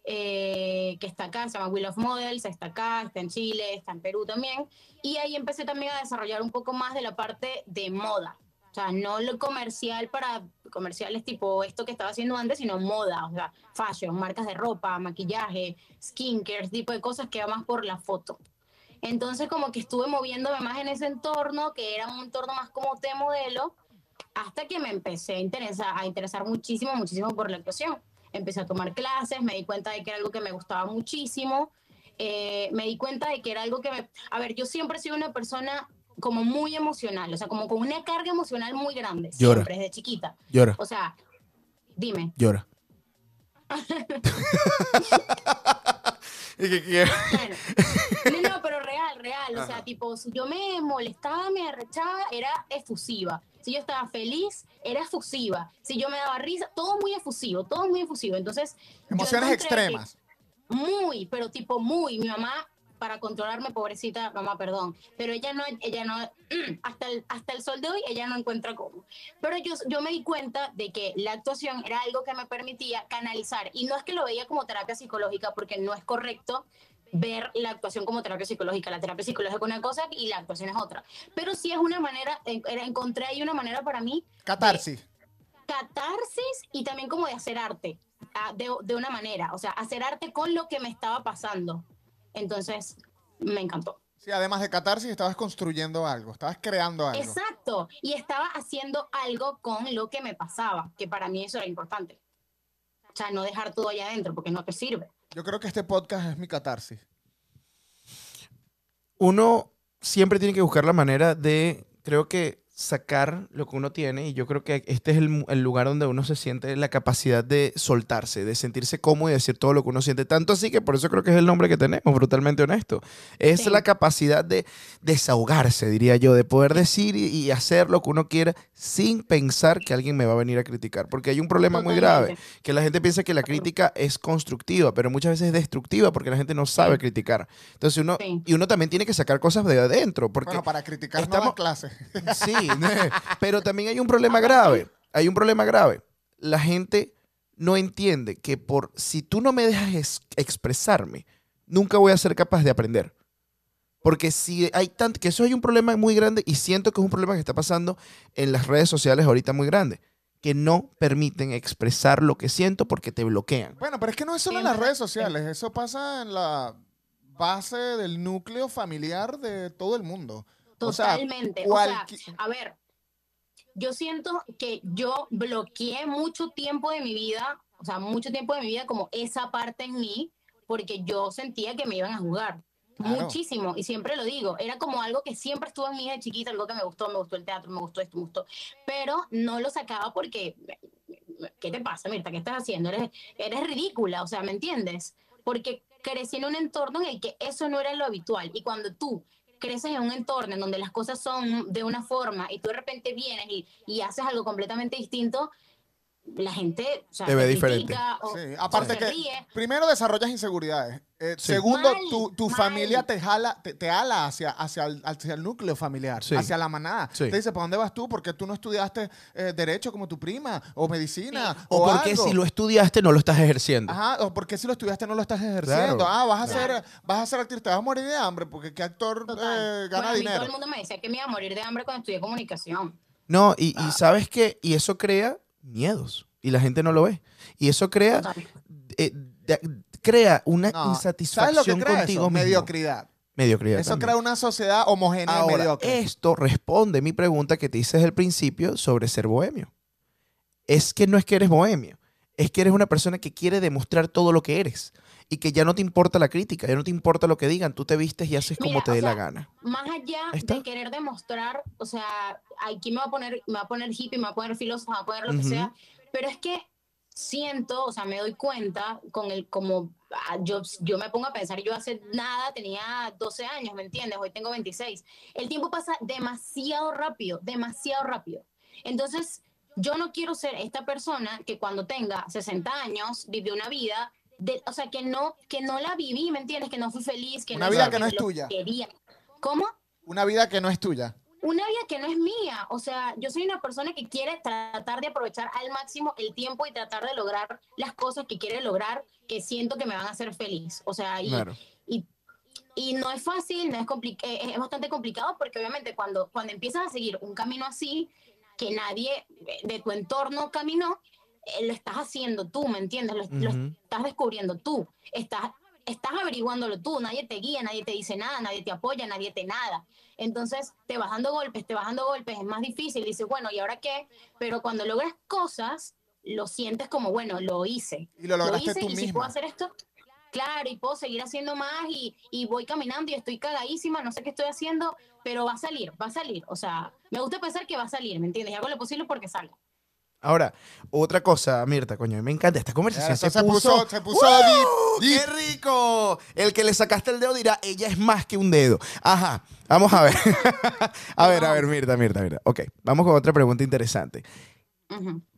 eh, que está acá, se llama Wheel of Models, está acá, está en Chile, está en Perú también. Y ahí empecé también a desarrollar un poco más de la parte de moda. O sea, no lo comercial para comerciales tipo esto que estaba haciendo antes, sino moda, o sea, fashion, marcas de ropa, maquillaje, skincare, tipo de cosas que va más por la foto. Entonces como que estuve moviéndome más en ese entorno, que era un entorno más como de modelo, hasta que me empecé a interesar, a interesar muchísimo, muchísimo por la actuación. Empecé a tomar clases, me di cuenta de que era algo que me gustaba muchísimo, eh, me di cuenta de que era algo que me... A ver, yo siempre he sido una persona como muy emocional, o sea, como con una carga emocional muy grande, Llora. siempre, desde chiquita. Llora, O sea, dime. llora. Claro. No, no, pero real, real. O sea, tipo, si yo me molestaba, me arrechaba, era efusiva. Si yo estaba feliz, era efusiva. Si yo me daba risa, todo muy efusivo, todo muy efusivo. Entonces, Emociones extremas. muy, pero tipo muy. Mi mamá, para controlarme, pobrecita, mamá, perdón. Pero ella no, ella no, hasta el, hasta el sol de hoy, ella no encuentra cómo. Pero yo, yo me di cuenta de que la actuación era algo que me permitía canalizar. Y no es que lo veía como terapia psicológica, porque no es correcto ver la actuación como terapia psicológica. La terapia psicológica es una cosa y la actuación es otra. Pero sí es una manera, en- era- encontré ahí una manera para mí Catarsis. catarsis y también como de hacer arte, ah, de, de una manera, o sea, hacer arte con lo que me estaba pasando. Entonces, me encantó. Sí, además de catarsis, estabas construyendo algo, estabas creando algo. Exacto, y estaba haciendo algo con lo que me pasaba, que para mí eso era importante. O sea, no dejar todo allá adentro, porque no te sirve. Yo creo que este podcast es mi catarsis. uno siempre tiene que buscar la manera de, creo que sacar lo que uno tiene y yo creo que este es el, el lugar donde uno se siente la capacidad de soltarse, de sentirse cómodo y decir todo lo que uno siente. Tanto así que por eso creo que es el nombre que tenemos, brutalmente honesto. Es Sí. la capacidad de desahogarse, diría yo, de poder decir y, y hacer lo que uno quiera sin pensar que alguien me va a venir a criticar. Porque hay un problema muy grave, que la gente piensa que la crítica es constructiva, pero muchas veces es destructiva porque la gente no sabe criticar. Entonces uno, Sí. y uno también tiene que sacar cosas de adentro, porque Bueno, para criticar estamos- clases. sí, pero también hay un problema grave, hay un problema grave. La gente no entiende que por si tú no me dejas es- expresarme, nunca voy a ser capaz de aprender. Porque si hay tanto, que eso hay un problema muy grande y siento que es un problema que está pasando en las redes sociales ahorita muy grande, que no permiten expresar lo que siento porque te bloquean. Bueno, pero es que no es solo en las redes sociales, eso pasa en la base del núcleo familiar de todo el mundo. O sea, Totalmente. O sea, a ver, yo siento que yo bloqueé mucho tiempo de mi vida, o sea, mucho tiempo de mi vida como esa parte en mí, porque yo sentía que me iban a jugar. Claro. muchísimo, y siempre lo digo, era como algo que siempre estuvo en mí de chiquita, algo que me gustó, me gustó el teatro, me gustó esto, me gustó, pero no lo sacaba porque, ¿qué te pasa, Mirta? ¿Qué estás haciendo? Eres, eres ridícula, o sea, ¿me entiendes? Porque crecí en un entorno en el que eso no era lo habitual, y cuando tú creces en un entorno en donde las cosas son de una forma y tú de repente vienes y, y haces algo completamente distinto, la gente o sea, Te ve te diferente. o- Sí, o aparte se que ríe. primero desarrollas inseguridades. Eh, Sí. Segundo, Mal, tu, tu mal. familia te jala, te, te ala hacia, hacia, el, hacia el núcleo familiar, Sí. hacia la manada. Sí. Te dice, ¿para dónde vas tú? ¿Por qué tú no estudiaste eh, derecho como tu prima? ¿O medicina? Sí. O porque algo? si lo estudiaste no lo estás ejerciendo. Ajá, o porque si lo estudiaste no lo estás ejerciendo. Claro. Ah, vas a Claro. ser, vas a ser actriz, te vas a morir de hambre porque qué actor eh, Bueno, gana a mí dinero. todo el mundo me decía que me iba a morir de hambre cuando estudié comunicación. No, y, y sabes qué, y eso crea miedos y la gente no lo ve. Y eso crea, eh, de- crea una No, ¿Sabes lo insatisfacción que crea contigo eso? mismo. Mediocridad. Mediocridad. Eso también. crea una sociedad homogénea y mediocre. esto responde mi pregunta que te hice desde el principio sobre ser bohemio. Es que no es que eres bohemio, es que eres una persona que quiere demostrar todo lo que eres y que ya no te importa la crítica, ya no te importa lo que digan, tú te vistes y haces como Mira, te o dé la sea, gana. Más allá está. de querer demostrar, o sea, aquí me va a poner, me va a poner hippie, me va a poner filósofo, me va a poner lo Ujú. que sea, pero es que siento, o sea, me doy cuenta con el, como ah, yo, yo me pongo a pensar, yo hace nada tenía 12 años, ¿me entiendes? Hoy tengo 26. El tiempo pasa demasiado rápido, demasiado rápido. Entonces, yo no quiero ser esta persona que cuando tenga 60 años vivió una vida, de, o sea, que no, que no la viví, ¿me entiendes? Que no fui feliz, que Una no vida que no es tuya. quería. ¿Cómo? Una vida que no es tuya. una vida que no es mía. O sea, yo soy una persona que quiere tratar de aprovechar al máximo el tiempo y tratar de lograr las cosas que quiere lograr, que siento que me van a hacer feliz. O sea, y, Claro. y, y no es fácil, no es, eh, es bastante complicado porque obviamente cuando, cuando empiezas a seguir un camino así, que nadie de tu entorno caminó, eh, lo estás haciendo tú, ¿me entiendes? Lo, lo Ujú. estás descubriendo tú, estás, estás averiguándolo tú, nadie te guía, nadie te dice nada, nadie te apoya, nadie te nada. Entonces te vas dando golpes, te vas dando golpes, es más difícil, dices, bueno, ¿y ahora qué? Pero cuando logras cosas, lo sientes como, bueno, lo hice. Y lo lograste hice tú y si misma. puedo hacer esto, claro, y puedo seguir haciendo más y, y voy caminando y estoy cagadísima, no sé qué estoy haciendo, pero va a salir, va a salir. O sea, me gusta pensar que va a salir, ¿me entiendes? Y hago lo posible porque salga. Ahora, otra cosa, Mirta, coño, me encanta esta conversación. Se, se puso, puso- se puso ¡Uh! deep, ¡Qué rico! El que le sacaste el dedo dirá, ella es más que un dedo. Ajá, vamos a ver. a ver, a ver, Mirta, Mirta, Mirta. Ok, vamos con otra pregunta interesante.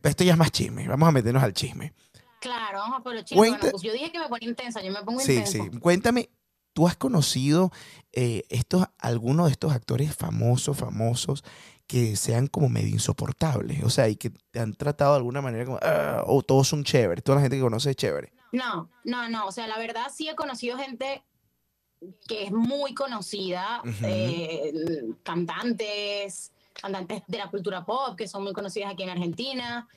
Esto ya es más chisme, vamos a meternos al chisme. Claro, vamos a por los bueno, pues yo dije que me ponía intensa, yo me pongo Sí, intensa. sí. Cuéntame, ¿tú has conocido eh, estos, algunos de estos actores famosos, famosos, que sean como medio insoportables? O sea, y que te han tratado de alguna manera como, "Ah", o todos son chéveres, toda la gente que conoce es chévere. No, no, no. O sea, la verdad sí he conocido gente que es muy conocida, eh, cantantes, cantantes de la cultura pop que son muy conocidas aquí en Argentina,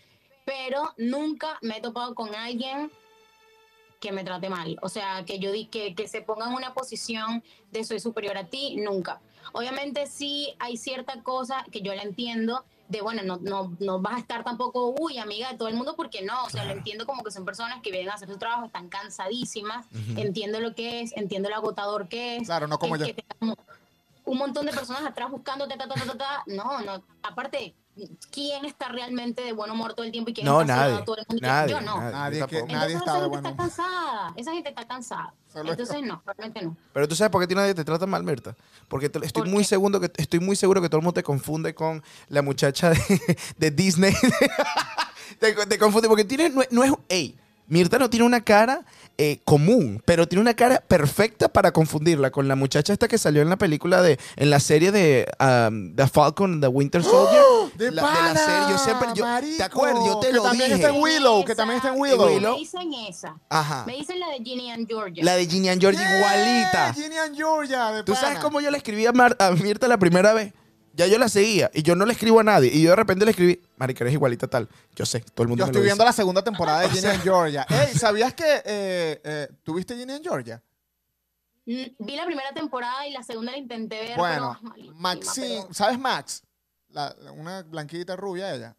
pero nunca me he topado con alguien que me trate mal. O sea, que yo di que, que se ponga en una posición de soy superior a ti, nunca. Obviamente sí hay cierta cosa que yo la entiendo de, bueno, no, no, no vas a estar tampoco, uy, amiga de todo el mundo, porque no, o sea, lo entiendo como que son personas que vienen a hacer su trabajo, están cansadísimas, entiendo lo que es, entiendo lo agotador que es. Claro, no como yo. un montón de personas atrás buscándote, ta, ta, ta, ta, ta. no, no, aparte, ¿quién está realmente de buen humor todo el tiempo y quién No, está nadie, todo el mundo? nadie, Yo no. nadie. Que- tampoco. nadie Entonces está esa de gente buen está humor. cansada, esa gente está cansada. Solo Entonces no, realmente no. Pero tú sabes por qué nadie te trata mal, Mirta. Porque te- estoy ¿Por muy qué? seguro que estoy muy seguro que todo el mundo te confunde con la muchacha de, de Disney. te, te confunde porque tiene no, es- no es, ey, Mirta no tiene una cara eh, común, pero tiene una cara perfecta para confundirla con la muchacha esta que salió en la película de, en la serie de um, The Falcon, The Winter Soldier. ¡De la, de la pana, serie, yo siempre, yo, marico! ¿te acuerdas? Yo te que lo también dije. está en Willow, que también está en Willow. Willow. Me dicen esa. Ajá. Me dicen la de Ginny and Georgia. La de Ginny and George Yeah, igualita. Ginny and Georgia, de ¿Tú sabes cómo yo le escribí a, Mar- a Mirta la primera vez? Ya yo la seguía y yo no le escribo a nadie. Y yo de repente le escribí, Marica, eres igualita tal. Yo sé, todo el mundo Yo me estoy lo viendo dice. la segunda temporada de Ginny and Georgia. Ey, ¿sabías que eh, eh, tuviste Ginny and Georgia? Mm, Vi la primera temporada y la segunda la intenté ver. Bueno, pero, malísima, Maxine, pero- ¿sabes Max? La- una blanquita rubia ella.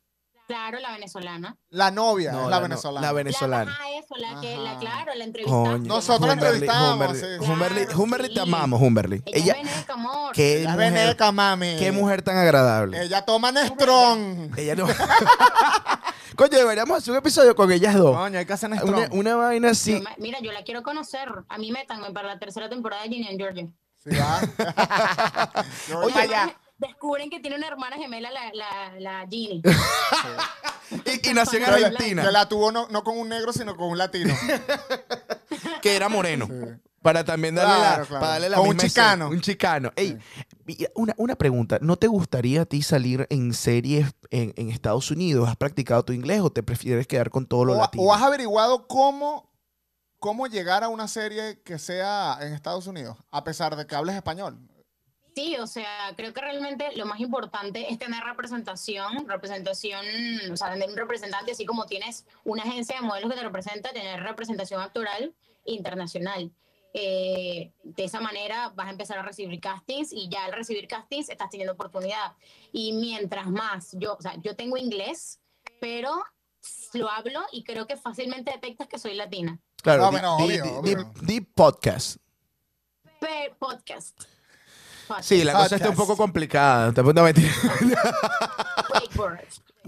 Claro, la venezolana. La novia No, es la no, venezolana. La venezolana. La, ah, eso, la que, la, claro, la entrevistaste. Coño, Nosotros Humberly, entrevistábamos, Humberly, sí. Humberly, Claro, Humberly, te amamos, Humberly. Ella, Ella, es veneca, amor. qué La mujer, veneca, mami. qué mujer tan agradable. Ella toma Nestrón. Ella no. Coño, deberíamos hacer un episodio con ellas dos. Coño, hay que hacer Una, Nestrón. una vaina así. mira, yo la quiero conocer. A mí métanme para la tercera temporada de Ginny and Georgia. Sí, va. Oye, allá. Descubren que tiene una hermana gemela la, la, la Ginny. Y, y nació en Argentina, Que la tuvo no, no con un negro, sino con un latino. que era moreno. Para también darle Claro, la, claro. para darle la un chicano. escena. Un chicano. Ey, una, una pregunta. ¿No te gustaría a ti salir en series en, en Estados Unidos? ¿Has practicado tu inglés o te prefieres quedar con todo lo O, latino? o has averiguado cómo, cómo llegar a una serie que sea en Estados Unidos, a pesar de que hables español. Sí, o sea, creo que realmente lo más importante es tener representación, representación, o sea, tener un representante, así como tienes una agencia de modelos que te representa, tener representación actoral internacional. Eh, de esa manera vas a empezar a recibir castings y ya al recibir castings estás teniendo oportunidad. Y mientras más, yo, o sea, yo tengo inglés, pero lo hablo y creo que fácilmente detectas que soy latina. Claro, No, di- obvio, di- obvio. di- di podcast. Pe- podcast. Sí, la cosa está un poco complicada. Te mentira. Wakeboard.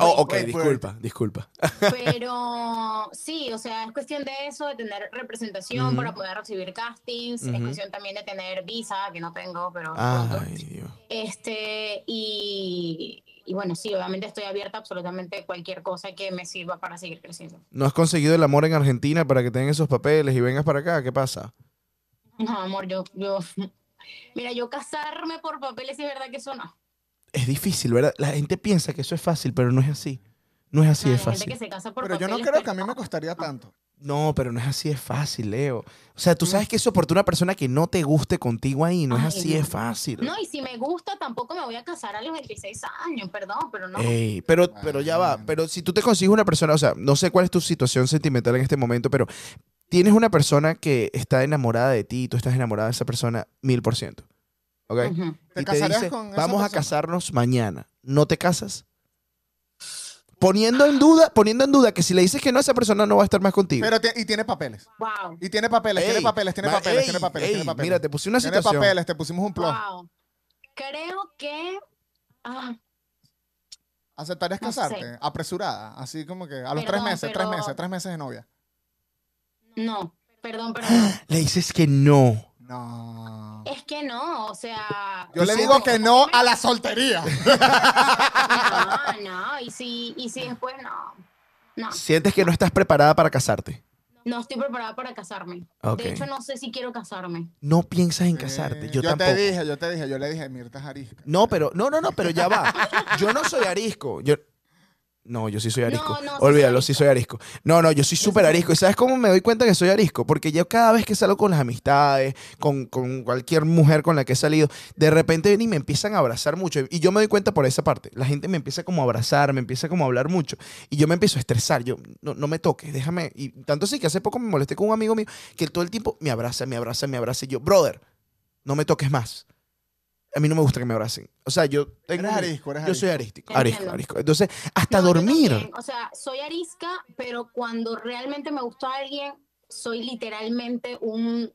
Oh, ok, disculpa, disculpa. Pero sí, o sea, es cuestión de eso, de tener representación para poder recibir castings, es cuestión también de tener visa, que no tengo, pero pronto. Ay, Dios. Este, y, y bueno, sí, obviamente estoy abierta a absolutamente cualquier cosa que me sirva para seguir creciendo. ¿No has conseguido el amor en Argentina para que tengan esos papeles y vengas para acá? ¿Qué pasa? No, amor, yo, yo, mira, yo casarme por papeles, es verdad que eso no. Es difícil, ¿verdad? La gente piensa que eso es fácil, pero no es así. No es así No, de hay gente que fácil. se casa por Pero yo no creo que a mí me costaría tanto. No, pero no es así de fácil, Leo. O sea, tú sabes que soportar una persona que no te guste contigo ahí no es Ay, así de fácil. No, y si me gusta, tampoco me voy a casar a los 26 años, perdón, pero no. Ey, pero, pero ya va. Pero si tú te consigues una persona, o sea, no sé cuál es tu situación sentimental en este momento, pero tienes una persona que está enamorada de ti y tú estás enamorada de esa persona mil por ciento. ¿Ok? Ujú. ¿Te y te casarías dice, con esa vamos a casarnos mañana. ¿No te casas? Poniendo en duda, poniendo en duda que si le dices que no, esa persona no va a estar más contigo. Pero y tiene papeles. Wow. Y tiene papeles, tiene papeles, tiene papeles, ey, tiene papeles, ey, tiene papeles. Mira, te puse una tiene situación. papeles, te pusimos un. Wow. Creo que. Ah, ¿Aceptarías No casarte? sé. Apresurada, así como que a los tres meses, tres meses, tres meses de novia. No, perdón, pero no. Le dices que no. No. Es que no, o sea. Yo le digo que no a la soltería. No, no, y si, y si después no. No, Sientes que no estás preparada para casarte. no estoy preparada para casarme. Ok. De hecho, no sé si quiero casarme. No piensas en casarte. Eh, Yo, tampoco. te dije, yo te dije, yo le dije, Mirta es arisca. No, pero, no, no, no, pero ya va. Yo no soy arisco. Yo, no, yo sí soy arisco. No, Olvídalo, soy sí soy arisco. No, no, yo soy súper arisco. ¿Y sabes cómo me doy cuenta que soy arisco? Porque yo cada vez que salgo con las amistades, con, con cualquier mujer con la que he salido, de repente vienen y me empiezan a abrazar mucho. Y yo me doy cuenta por esa parte. La gente me empieza como a abrazar, me empieza como a hablar mucho. Y yo me empiezo a estresar. Yo, no, no me toques, déjame. Y tanto sí que hace poco me molesté con un amigo mío que todo el tiempo me abraza, me abraza, me abraza. Y yo, brother, no me toques más. A mí no me gusta que me abracen. O sea, yo tengo... Eres arisco, eres Yo soy arístico, arisco, arisco. Entonces, hasta No, dormir. también, O sea, soy arisca, pero cuando realmente me gustó a alguien, soy literalmente un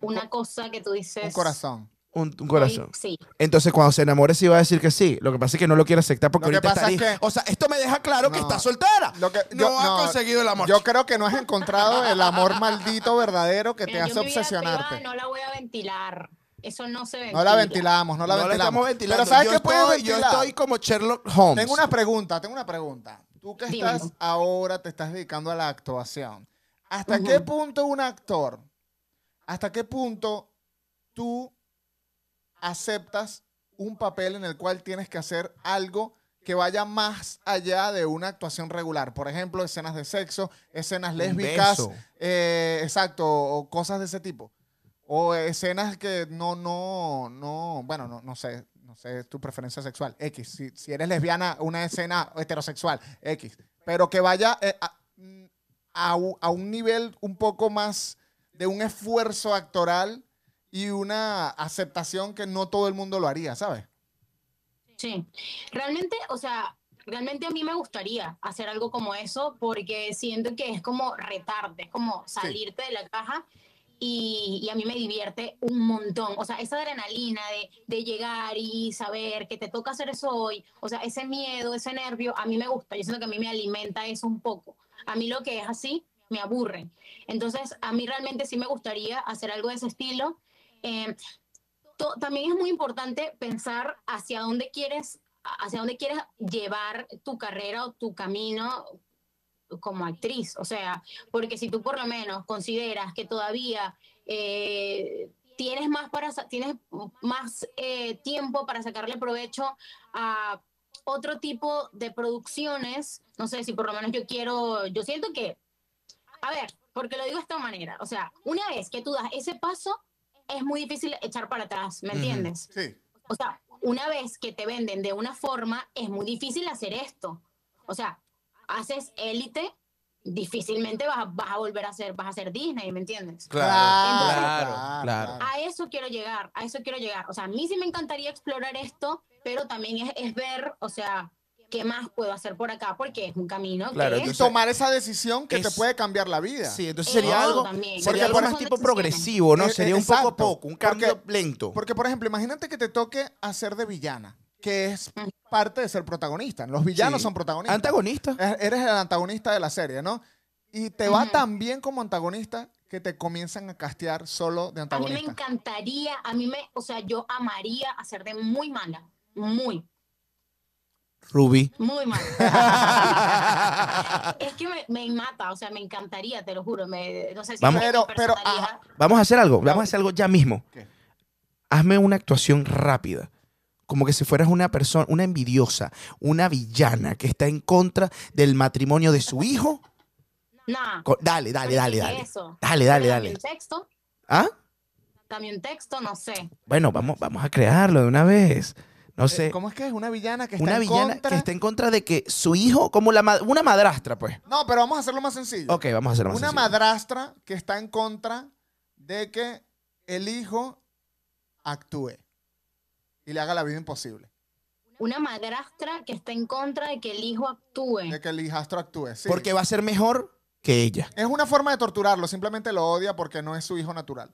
una cosa que tú dices. Un corazón. Un, un corazón. Sí. Entonces, cuando se enamore, sí va a decir que sí. Lo que pasa es que no lo quiere aceptar porque Lo que ahorita está pasa es que- O sea, esto me deja claro que está soltera. Lo que, no, yo- ha conseguido el amor. Yo creo que no has encontrado el amor maldito verdadero que te Mira, hace mi vida obsesionarte. privada no la voy a ventilar. Eso no se ventila. No la ventilamos, no la no la ventilamos. ventilando. Pero ¿sabes yo qué puedes estoy, Yo ventilar? estoy como Sherlock Holmes. Tengo una pregunta, tengo una pregunta. Tú que Dímelo. estás ahora, te estás dedicando a la actuación. ¿Hasta qué punto un actor, hasta qué punto tú aceptas un papel en el cual tienes que hacer algo que vaya más allá de una actuación regular? Por ejemplo, escenas de sexo, escenas lésbicas, eh, exacto, o cosas de ese tipo. O escenas que no, no, no, bueno, no, no sé, no sé tu preferencia sexual, X. Si, si eres lesbiana, una escena heterosexual, X. Pero que vaya eh, a, a un nivel un poco más de un esfuerzo actoral y una aceptación que no todo el mundo lo haría, ¿sabes? Sí. Realmente, o sea, realmente a mí me gustaría hacer algo como eso porque siento que es como retarte, es como salirte de la caja y, a mí me divierte un montón. O sea, esa adrenalina de, llegar y saber que te toca hacer eso hoy, o sea, ese miedo, ese nervio, a mí me gusta. Yo siento que a mí me alimenta eso un poco. A mí lo que es así me aburre. Entonces, a mí realmente sí me gustaría hacer algo de ese estilo. To- también es muy importante pensar hacia dónde quieres hacia dónde quieres llevar tu carrera o tu camino como actriz. O sea, porque si tú por lo menos consideras que todavía eh, tienes más para tienes más eh, tiempo para sacarle provecho a otro tipo de producciones, no sé si por lo menos yo quiero, yo siento que, a ver, porque lo digo de esta manera, o sea, una vez que tú das ese paso, es muy difícil echar para atrás, ¿me entiendes? Sí. O sea, una vez que te venden de una forma, es muy difícil hacer esto. O sea, haces élite, difícilmente vas a, vas a volver a hacer, vas a hacer Disney, ¿me entiendes? Claro, Entonces- claro, claro. A eso quiero llegar, a eso quiero llegar. O sea, a mí sí me encantaría explorar esto, pero también es, es ver, o sea, qué más puedo hacer por acá, porque es un camino Claro, que tomar esa decisión que te Es- puede cambiar la vida. Sí, entonces Eh, sería algo, también. sería algo por más tipo progresivo, ¿no? Eh, Sería eh, un poco a poco, un cambio Porque- lento. Porque, por ejemplo, imagínate que te toque hacer de villana, que es. Parte de ser protagonista. Los villanos Sí. son protagonistas. Antagonista. Es- Eres el antagonista de la serie, ¿no? Y te va tan bien como antagonista que te comienzan a castear solo de a mí me antagonista. encantaría, a mí me, o sea, yo amaría hacer de muy mala, muy, Ruby. muy mala. es que me, me mata, o sea, me encantaría, te lo juro. Me, no sé si Vamos. Pero- pero. Vamos a hacer algo, vamos a hacer algo ya mismo. ¿Qué? Hazme una actuación rápida. Como que si fueras una persona, una envidiosa, una villana que está en contra del matrimonio de su hijo. Nah. Co- Dale, dale, dale, ¿qué dale. eso? Dale, dale, dale. Un texto, ¿Ah? un texto, no sé. Bueno, vamos, vamos a crearlo de una vez. No Eh, sé. ¿Cómo es que es? Una villana que está Una en villana contra. que está en contra de que su hijo, como la ma- una madrastra, pues. No, pero vamos a hacerlo más sencillo. Ok, vamos a hacerlo más Una sencillo. madrastra que está en contra de que el hijo actúe y le haga la vida imposible. Una madrastra que está en contra de que el hijo actúe. De que el hijastro actúe. sí. Porque va a ser mejor que ella. Es una forma de torturarlo, simplemente lo odia porque no es su hijo natural.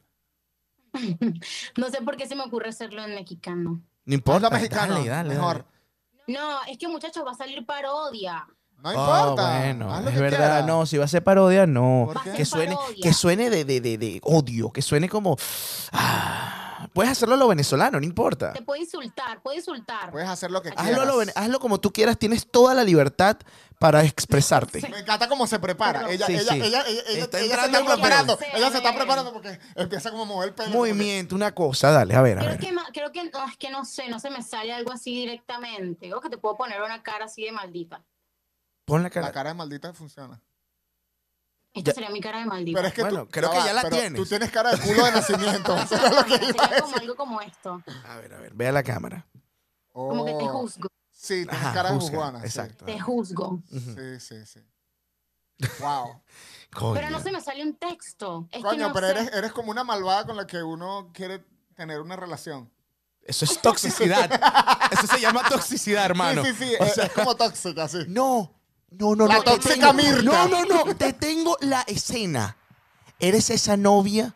No sé por qué se me ocurre hacerlo en mexicano. No importa. Hazlo mexicano, Dale, dale, mejor. dale. No, es que muchachos va a salir parodia. No Ah, importa. bueno, es verdad. No, si va a ser parodia, no. ¿Por qué? Que suene, parodia. que suene de, de, de, de odio, que suene como. ah, puedes hacerlo a lo venezolano, no importa. Te puede insultar, puede insultar. Puedes hacer lo que Hazlo quieras. Hazlo, a lo hazlo como tú quieras, tienes toda la libertad para expresarte. Me encanta cómo se prepara. Pero- Ella, Sí, ella, sí. ella, ella, ella- Está ella se está preparando. Ella se está preparando porque empieza como a mover el pelo. Movimiento, una cosa, dale, a ver, a Creo ver. que, creo que es que no sé, no se me sale algo así directamente. Digo que te puedo poner una cara así de maldita. Pon la La cara. cara de maldita funciona. Esta Ya. sería mi cara de maldita. Pero es que Bueno, tú, creo que va, ya la tienes. Tú tienes cara de culo de nacimiento. Eso era lo que Sería como algo como esto. A ver, a ver, ve a la cámara. Como que te Oh, juzgo. Sí, tienes Ajá, cara de juzga, juzgona. sí. Exacto. Te juzgo. Sí, sí, sí. Wow. Coño. Pero no se me sale un texto. Es que Coño, no pero sé. eres, eres como una malvada con la que uno quiere tener una relación. Eso es toxicidad. Eso se llama toxicidad, hermano. Sí, sí, sí. O es, sea, es como tóxica, sí. No, no, no, La no. tóxica Mirta. No, no, no. Te tengo la escena. Eres esa novia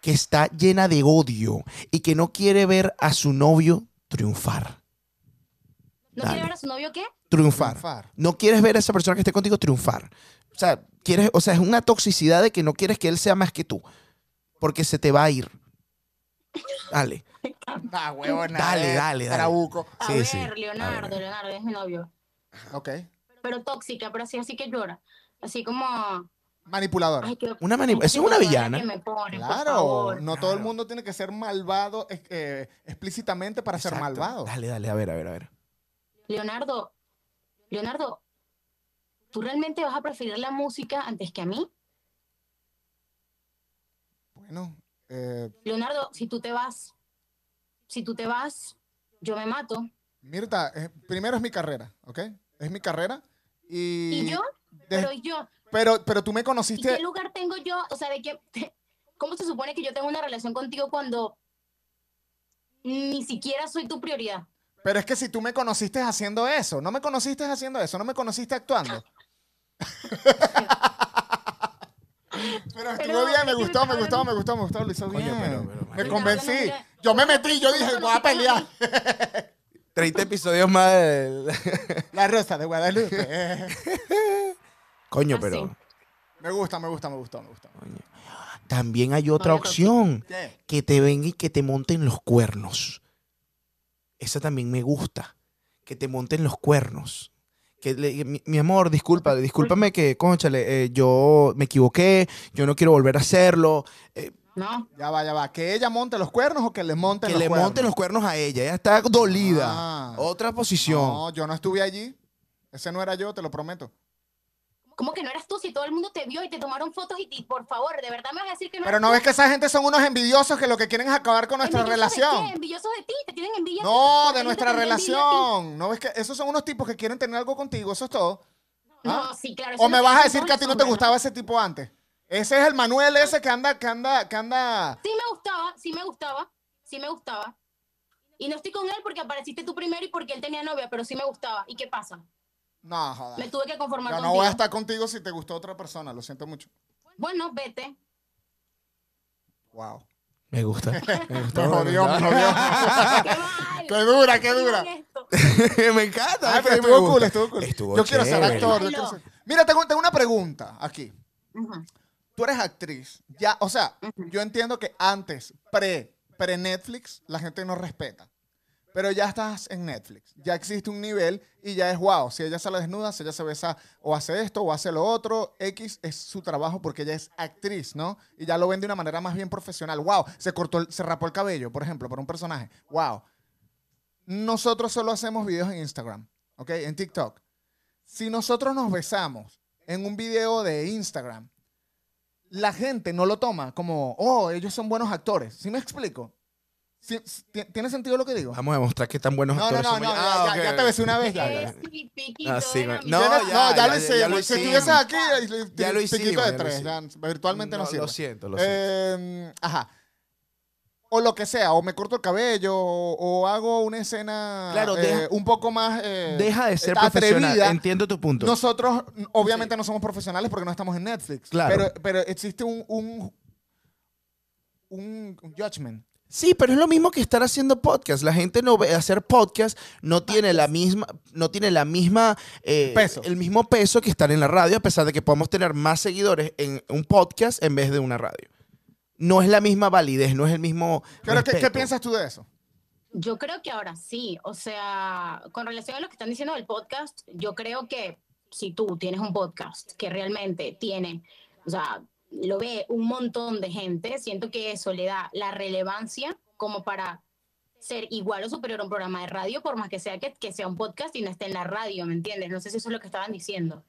que está llena de odio y que no quiere ver a su novio triunfar. ¿No Dale. quiere ver a su novio qué? Triunfar. Triunfar. No quieres ver a esa persona que esté contigo triunfar. O sea, quieres, o sea, es una toxicidad de que no quieres que él sea más que tú. Porque se te va a ir. Dale. Ah, huevo, nada. Dale, eh, dale, dale. Trabuco. A Sí, ver, sí. A Leonardo, ver. Leonardo es mi novio. Ok. Pero tóxica, pero así, así que llora. Así como. Manipuladora. Ay, qué, Una manip- eso es una villana. que me pone, por Claro, favor. no todo el mundo tiene que ser malvado eh, eh, explícitamente para ser malvado. Dale, dale, a ver, a ver, a ver. Leonardo, Leonardo, ¿tú realmente vas a preferir la música antes que a mí? Bueno, eh, Leonardo, si tú te vas, si tú te vas, yo me mato. Mirta, eh, primero es mi carrera, ¿ok? Es mi carrera. Y, ¿Y yo? de- Pero yo, pero, pero tú me ¿y conociste. qué lugar tengo yo? O sea, de qué, ¿cómo se supone que yo tengo una relación contigo cuando ni siquiera soy tu prioridad? Pero es que si tú me conociste haciendo eso, no me conociste haciendo eso, no me conociste actuando. Pero estuvo Pero bien, me gustó, me gustó, me gustó, me gustó, lo hizo bien. pero- pero, me convencí. Yo me metí, yo dije, voy a pelear. 30 episodios más del... La rosa de Guadalupe. Coño, Ah, pero... me gusta, me gusta, me gustó, me gustó. También hay otra opción. ¿Qué? Que te venga y que te monten los cuernos. Esa también me gusta. Que te monten los cuernos. Que le- mi, mi amor, disculpa, discúlpame que, conchale, eh, yo me equivoqué, yo no quiero volver a hacerlo. Eh, ¿No? Ya va, ya va. ¿Que ella monte los cuernos o que le monten que los le cuernos? monten los cuernos a ella. Ella está dolida. Ah. Otra posición. No, yo no estuve allí. Ese no era yo, te lo prometo. ¿Cómo que no eras tú si todo el mundo te vio y te tomaron fotos y, y por favor, de verdad me vas a decir que no Pero eras no tú? ves que esa gente son unos envidiosos que lo que quieren es acabar con nuestra ¿Envidiosos de relación. qué? ¿Envidiosos de ti? ¿Te tienen envidia? No, de nuestra relación. ¿No ves que esos son unos tipos que quieren tener algo contigo? Eso es todo. No, sí, claro. ¿O me vas a decir que a ti no te gustaba ese tipo antes? Ese es el Manuel ese que anda, que anda, que anda. Sí me gustaba, sí me gustaba, sí me gustaba. Y no estoy con él porque apareciste tú primero y porque él tenía novia, pero sí me gustaba. ¿Y qué pasa? No, joder. Me tuve que conformar Yo no contigo. voy a estar contigo si te gustó otra persona, lo siento mucho. Bueno, vete. Wow. Me gusta. Me gusta. Me jodió, me jodió. ¡Qué mal! Qué dura, qué dura. me encanta. Ay, pero me estuvo cool, estuvo cool. Estuvo yo quiero ser actor. yo quiero ser- Mira, tengo, tengo una pregunta aquí. Tú eres actriz. Ya, o sea, yo entiendo que antes, pre, pre Netflix, la gente no respeta. Pero ya estás en Netflix. Ya existe un nivel y ya es wow. Si ella sale desnuda, si ella se besa o hace esto o hace lo otro, X es su trabajo porque ella es actriz, ¿no? Y ya lo ven de una manera más bien profesional. Wow, se cortó, se rapó el cabello, por ejemplo, por un personaje. Wow. Nosotros solo hacemos videos en Instagram, ¿ok? En TikTok. Si nosotros nos besamos en un video de Instagram, la gente no lo toma como, oh, ellos son buenos actores. ¿Sí me explico? ¿Sí- sí- ti- ¿Tiene sentido lo que digo? Vamos a demostrar qué tan buenos No, no, actores no, somos. no, ya, Ah, ya- te besé una vez. Ya, ya. sí, piquito Ah, sí. No, ya, no, ya ya- lo ya- hice. ya lo güey. Si hicimos. estuvieses aquí, Ya lo hicimos, de tres. virtualmente no, No, sirve. lo siento, lo siento. Eh, ajá. O lo que sea, o me corto el cabello, o, o hago una escena Claro, eh, deja- un poco más eh, Deja de ser atrevida. profesional. Entiendo tu punto. Nosotros, obviamente, no somos profesionales porque no estamos en Netflix. Claro. Pero, pero existe un, un, un, un judgment. Sí, pero es lo mismo que estar haciendo podcast. La gente no ve hacer podcast no tiene la misma, no tiene la misma eh, Peso. el mismo peso que estar en la radio, a pesar de que podemos tener más seguidores en un podcast en vez de una radio. No es la misma validez, no es el mismo. Pero, ¿qué, qué piensas tú de eso? Yo creo que ahora sí, o sea, con relación a lo que están diciendo del podcast, yo creo que si tú tienes un podcast que realmente tiene, o sea, lo ve un montón de gente, siento que eso le da la relevancia como para ser igual o superior a un programa de radio, por más que sea que, que sea un podcast y no esté en la radio, ¿me entiendes? No sé si eso es lo que estaban diciendo.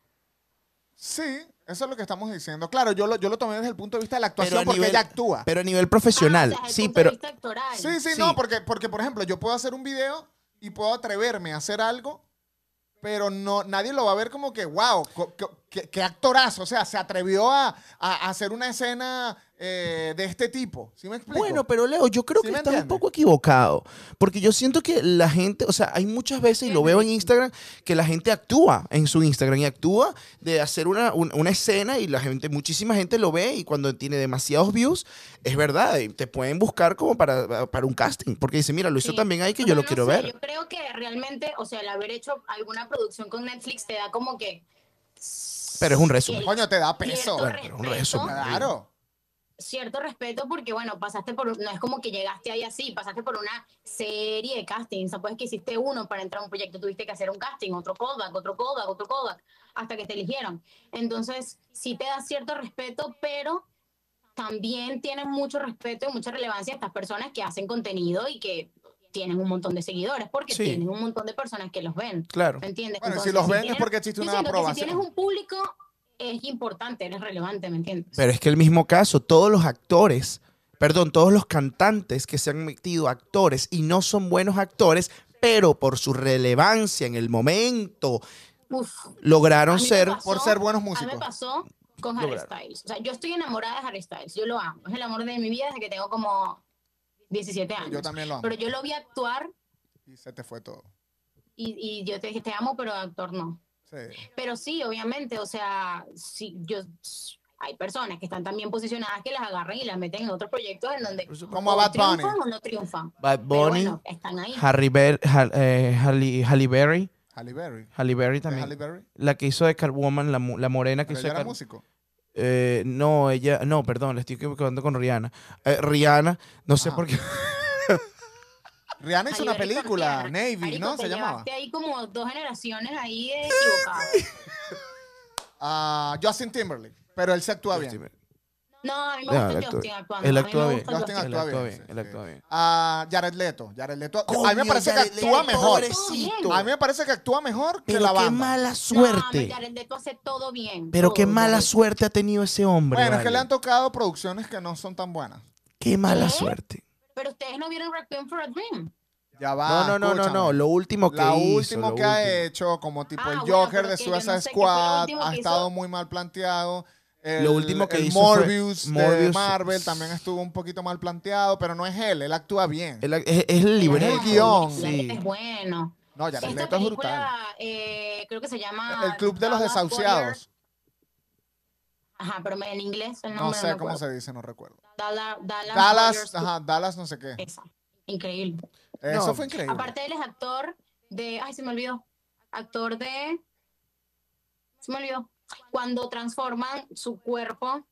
Sí, eso es lo que estamos diciendo. Claro, yo lo, yo lo tomé desde el punto de vista de la actuación porque nivel- ella actúa. Pero a nivel profesional, Ah, o sea, sí, pero. Sí, sí, Sí. no, porque, porque, por ejemplo, yo puedo hacer un video y puedo atreverme a hacer algo, pero no, nadie lo va a ver como que, wow, qué, qué actorazo. O sea, se atrevió a, a- a hacer una escena eh, de este tipo. ¿Sí me explico? Bueno, pero Leo, yo creo ¿Sí que estás un entiendes? poco equivocado. Porque yo siento que la gente, o sea, hay muchas veces, y lo veo en Instagram, que la gente actúa en su Instagram y actúa de hacer una, un- una escena y la gente, muchísima gente lo ve y cuando tiene demasiados views, es verdad, y te pueden buscar como para, para un casting. Porque dice, mira, lo hizo Sí. también ahí que No, yo lo no quiero sé, ver. Yo creo que realmente, o sea, el haber hecho alguna producción con Netflix te da como que. Pero es un resumen. Coño, te da peso. cierto Bueno, pero un respeto, resumen. Claro. Cierto respeto porque, bueno, pasaste por. No es como que llegaste ahí así, pasaste por una serie de castings. O sea, pues que hiciste uno para entrar a un proyecto, tuviste que hacer un casting, otro callback, otro callback, otro callback, hasta que te eligieron. Entonces, sí te da cierto respeto, pero también tienen mucho respeto y mucha relevancia estas personas que hacen contenido y que tienen un montón de seguidores, porque Sí. tienen un montón de personas que los ven. Claro. ¿Me entiendes? Bueno, y si Entonces, los ven es tienes- porque existe una que aprobación. Si tienes un público, es importante, eres relevante, ¿me entiendes? Pero es que el mismo caso, todos los actores, perdón, todos los cantantes que se han metido actores y no son buenos actores, pero por su relevancia en el momento Uf, lograron ser... pasó- Por ser buenos A mí músicos. me pasó con Harry Lograron. Styles. O sea, yo estoy enamorada de Harry Styles. Yo lo amo. Es el amor de mi vida desde que tengo como 17 años. Yo también lo amo. Pero yo lo vi actuar Y se te fue todo. Y, y yo te dije, te amo, pero actor no. Sí. Pero sí, obviamente, o sea, sí, yo, hay personas que están tan bien posicionadas que las agarran y las meten en otros proyectos en donde Como a o Bad Bunny. triunfan o no triunfan. Bad Bunny, bueno, están ahí. Harry Ber- Hal- eh, Halle, Halle Berry. Halle Berry. Halle Berry ¿De también. Halle Berry? La que hizo de Catwoman, la, mu- la morena que Pero hizo ella de era músico. Eh, no, ella, no, perdón, le estoy equivocando con Rihanna. Eh, Rihanna, no sé por qué. Rihanna hizo una película, con Navy, Marico, ¿no? Se llamaba. ahí como dos generaciones ahí de equivocadas. Ah, Justin Timberlake. Pero él se actúa bien. No, a mí me No, gusta él actúa- Justin actuando. él actúa bien. Justin actúa Él actúa bien. él actúa bien. Ah, Jared Leto. Jared Leto. a mí me parece que actúa mejor. A mí me parece que actúa mejor que la qué banda. mala No, suerte. Jared Leto hace todo bien. Pero qué mala suerte ha tenido ese hombre. Bueno, es que le han tocado producciones que no son tan buenas. Qué mala ¿Qué? suerte. Pero ustedes no vieron Requiem for a Dream. Ya va. No, no, no, no, no. Lo último que La hizo. último lo que ha hecho, como tipo Ah, el Joker de no Suicide sé Squad, ha estado hizo. muy mal planteado. El, Lo último que el hizo fue- Morbius, de Morbius- Marvel también estuvo un poquito mal planteado, pero no es él, él actúa bien. El- es, es el libreto. el guion. Sí. Es bueno. no, Jared Esta es brutal. eh, creo que se llama... El Club de los Desahuciados. Ajá, pero en inglés el No nombre sé me cómo acuerdo. se dice, no recuerdo. Dallas, Dallas, Dallas, ajá, Dallas no sé qué. Esa. Increíble. Eso No, fue increíble. Aparte él es actor de... Ay, se me olvidó. Actor de... Se me olvidó. Cuando transforman su cuerpo,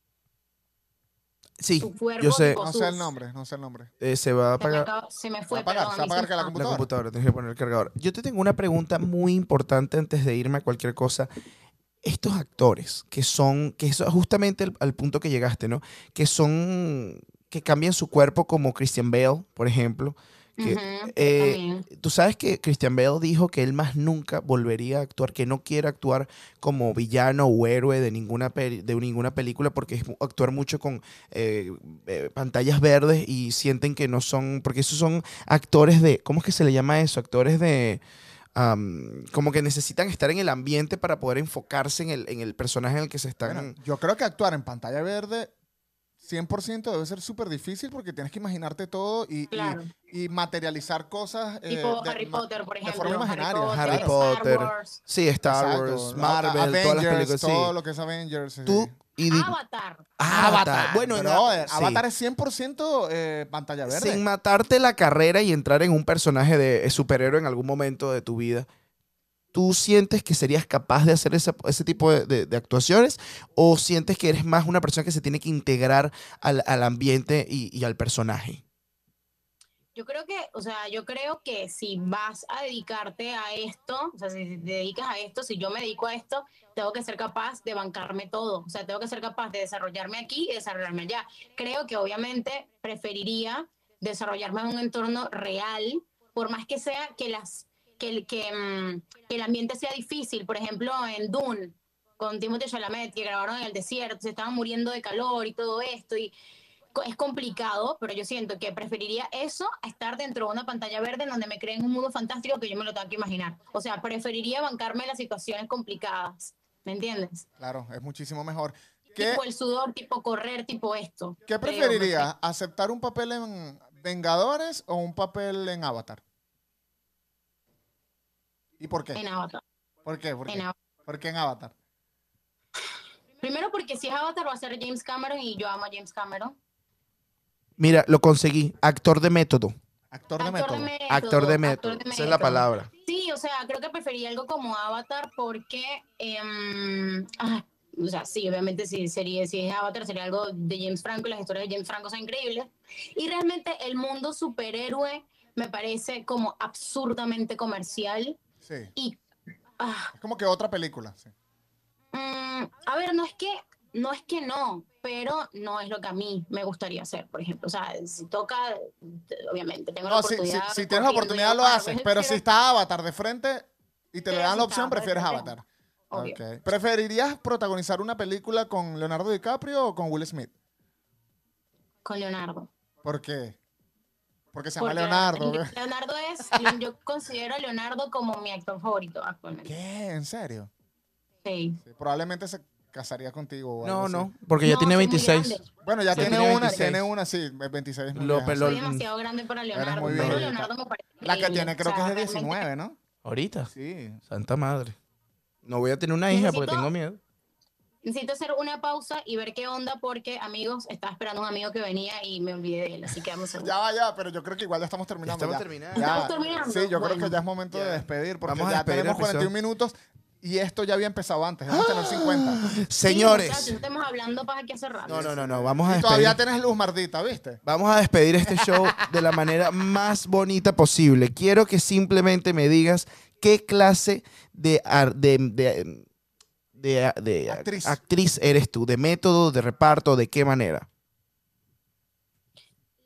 Sí, su cuerpo... yo sé. no sus- sé el nombre, no sé el nombre. eh, se va a Se me, apagar se me Se va fue, a apagar, perdón. se va a apagar que la ah, la computadora. computadora. Tienes que poner el cargador. Yo te tengo una pregunta muy importante antes de irme a cualquier cosa. Estos actores que son, que es justamente el- al punto que llegaste, ¿no? Que son, que cambian su cuerpo como Christian Bale, por ejemplo. Que, eh. Tú sabes que Christian Bale dijo que él más nunca volvería a actuar, que no quiere actuar como villano o héroe de ninguna, de ninguna película porque es actuar mucho con eh, eh, pantallas verdes y sienten que no son, porque esos son actores de, ¿cómo es que se le llama eso? Actores de... am, como que necesitan estar en el ambiente para poder enfocarse en el, en el personaje en el que se están... Bueno, yo creo que actuar en pantalla verde 100% debe ser súper difícil porque tienes que imaginarte todo y, y- Claro. y materializar cosas. eh, Tipo de- Harry Potter, por de ejemplo. forma imaginaria. Harry Star Potter. Wars, sí, Star Exacto. Wars, Marvel, todas las películas. Sí. Todo lo que es Avengers. sí. Tú y Avatar. Avatar. Bueno, en la- Brother, sí. Avatar es 100% eh, pantalla verde. sin matarte la carrera y entrar en un personaje de superhéroe en algún momento de tu vida, ¿tú sientes que serías capaz de hacer ese, ese tipo de, actuaciones? ¿O sientes que eres más una persona que se tiene que integrar al, al ambiente y, y al personaje? Yo creo que, o sea, yo creo que si vas a dedicarte a esto, o sea, si te dedicas a esto, si yo me dedico a esto, tengo que ser capaz de bancarme todo. O sea, tengo que ser capaz de desarrollarme aquí y desarrollarme allá. Creo que obviamente preferiría desarrollarme en un entorno real, por más que sea que las que el, que, mm, que el ambiente sea difícil. Por ejemplo, en Dune, con Timothée Chalamet, que grabaron en el desierto, se estaban muriendo de calor y todo esto, y es complicado, pero yo siento que preferiría eso a estar dentro de una pantalla verde en donde me creen un mundo fantástico que yo me lo tengo que imaginar. O sea, preferiría bancarme las situaciones complicadas, ¿me entiendes? Claro, es muchísimo mejor. ¿Qué, Tipo el sudor, tipo correr, tipo esto. qué preferirías? ¿Aceptar un papel en Vengadores o un papel en Avatar? ¿Y por qué? En Avatar. ¿Por qué? ¿Por En qué? Avatar. ¿Por qué en Avatar? Primero porque si es Avatar va a ser James Cameron y yo amo a James Cameron. Mira, lo conseguí. Actor de método. Actor de Actor método. de método. Actor de actor método. de Esa es la palabra. Sí, o sea, creo que preferiría algo como Avatar porque, em, ah, o sea, sí, obviamente si, sería, si es Avatar sería algo de James Franco y las historias de James Franco son increíbles. Y realmente el mundo superhéroe me parece como absurdamente comercial Sí. y, ah, Es como que otra película. sí. mm, a ver, no es que no es que no, pero no es lo que a mí me gustaría hacer, por ejemplo. O sea, si toca, obviamente, tengo la No, si, si- oportunidad. si tienes la oportunidad lo haces, pero si está Avatar de frente y te le dan si la opción, prefieres Avatar. obvio. Ok. ¿Preferirías protagonizar una película con Leonardo DiCaprio o con Will Smith? Con Leonardo. ¿Por qué? Porque se llama Porque Leonardo. Leonardo es, yo considero a Leonardo como mi actor favorito actualmente. ¿Qué? ¿En serio? Sí. Sí, probablemente se casaría contigo. o algo No, así. no, porque ya No, tiene soy muy 26. grande. Bueno, ya Ya tiene, tiene una, 26. tiene una, sí, 26 es muy Lo- vieja, lo- sí. Soy demasiado grande para Leonardo. muy pero. Leonardo me parece La que tiene creo o que es de realmente 19, ¿no? Ahorita. Sí. Santa madre. No voy a tener una hija porque tengo miedo. Necesito hacer una pausa y ver qué onda porque, amigos, estaba esperando un amigo que venía y me olvidé de él, así que vamos a Ya va, ya, pero yo creo que igual ya estamos terminando. estamos ya. terminando. Ya. ¿Estamos terminando? Sí, yo creo que ya es momento de despedir porque Vamos ya despedir tenemos 41 minutos y esto ya había empezado antes. Vamos a tener 50. Sí, muchachos, Señores. estamos hablando para aquí hace rato. No, no, no, no. Vamos a despedir. todavía tenés luz mardita, ¿viste? Vamos a despedir este show de la manera más bonita posible. Quiero que simplemente me digas qué clase de, ar- de, de, de- de Actriz. actriz eres tú, de método, de reparto, de qué manera.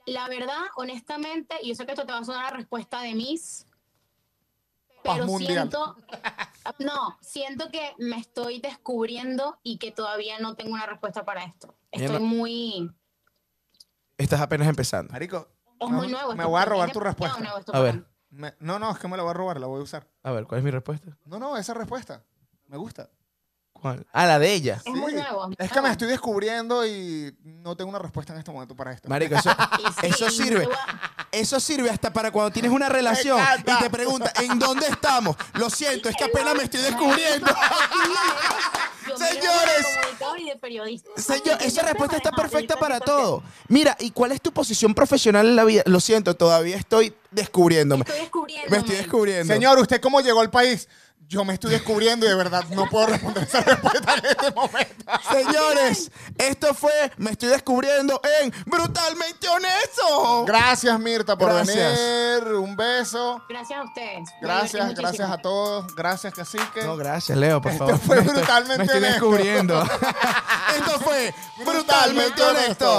La verdad, honestamente, y yo sé que esto te va a sonar la respuesta de Miss, Paz pero siento, no, siento que me estoy descubriendo y que todavía no tengo una respuesta para esto. Estoy muy, Estás apenas empezando. Marico, es No, muy nuevo. me voy a robar tu respuesta. nuevo A ver. me- no, no, es que me la voy a robar, la voy a usar. A ver, ¿cuál es mi respuesta? No, no, esa respuesta. Me gusta. ¿Cuál? Ah, la de ella. Es muy nuevo. Es que me estoy descubriendo y no tengo una respuesta en este momento para esto. Marico, eso, sirve. Eso sirve hasta para cuando tienes una relación y te pregunta, ¿en dónde estamos? Lo siento, es que apenas me estoy descubriendo. Señores. Señor, esa respuesta está perfecta para todo. Mira, ¿y cuál es tu posición profesional en la vida? Lo siento, todavía estoy descubriéndome. Estoy descubriendo. Me estoy descubriendo. Señor, ¿usted cómo llegó al país? Yo me estoy descubriendo y de verdad no puedo responder esa respuesta en este momento. Señores, esto fue Me estoy descubriendo en Brutalmente Honesto. Gracias, Mirta, por Gracias. venir. Un beso. Gracias a ustedes. Gracias, gracias muchísimo. a todos. Gracias, Cacique. No, gracias, Leo, por favor. fue Me estoy- brutalmente Me estoy honesto. descubriendo. esto fue Brutalmente Honesto.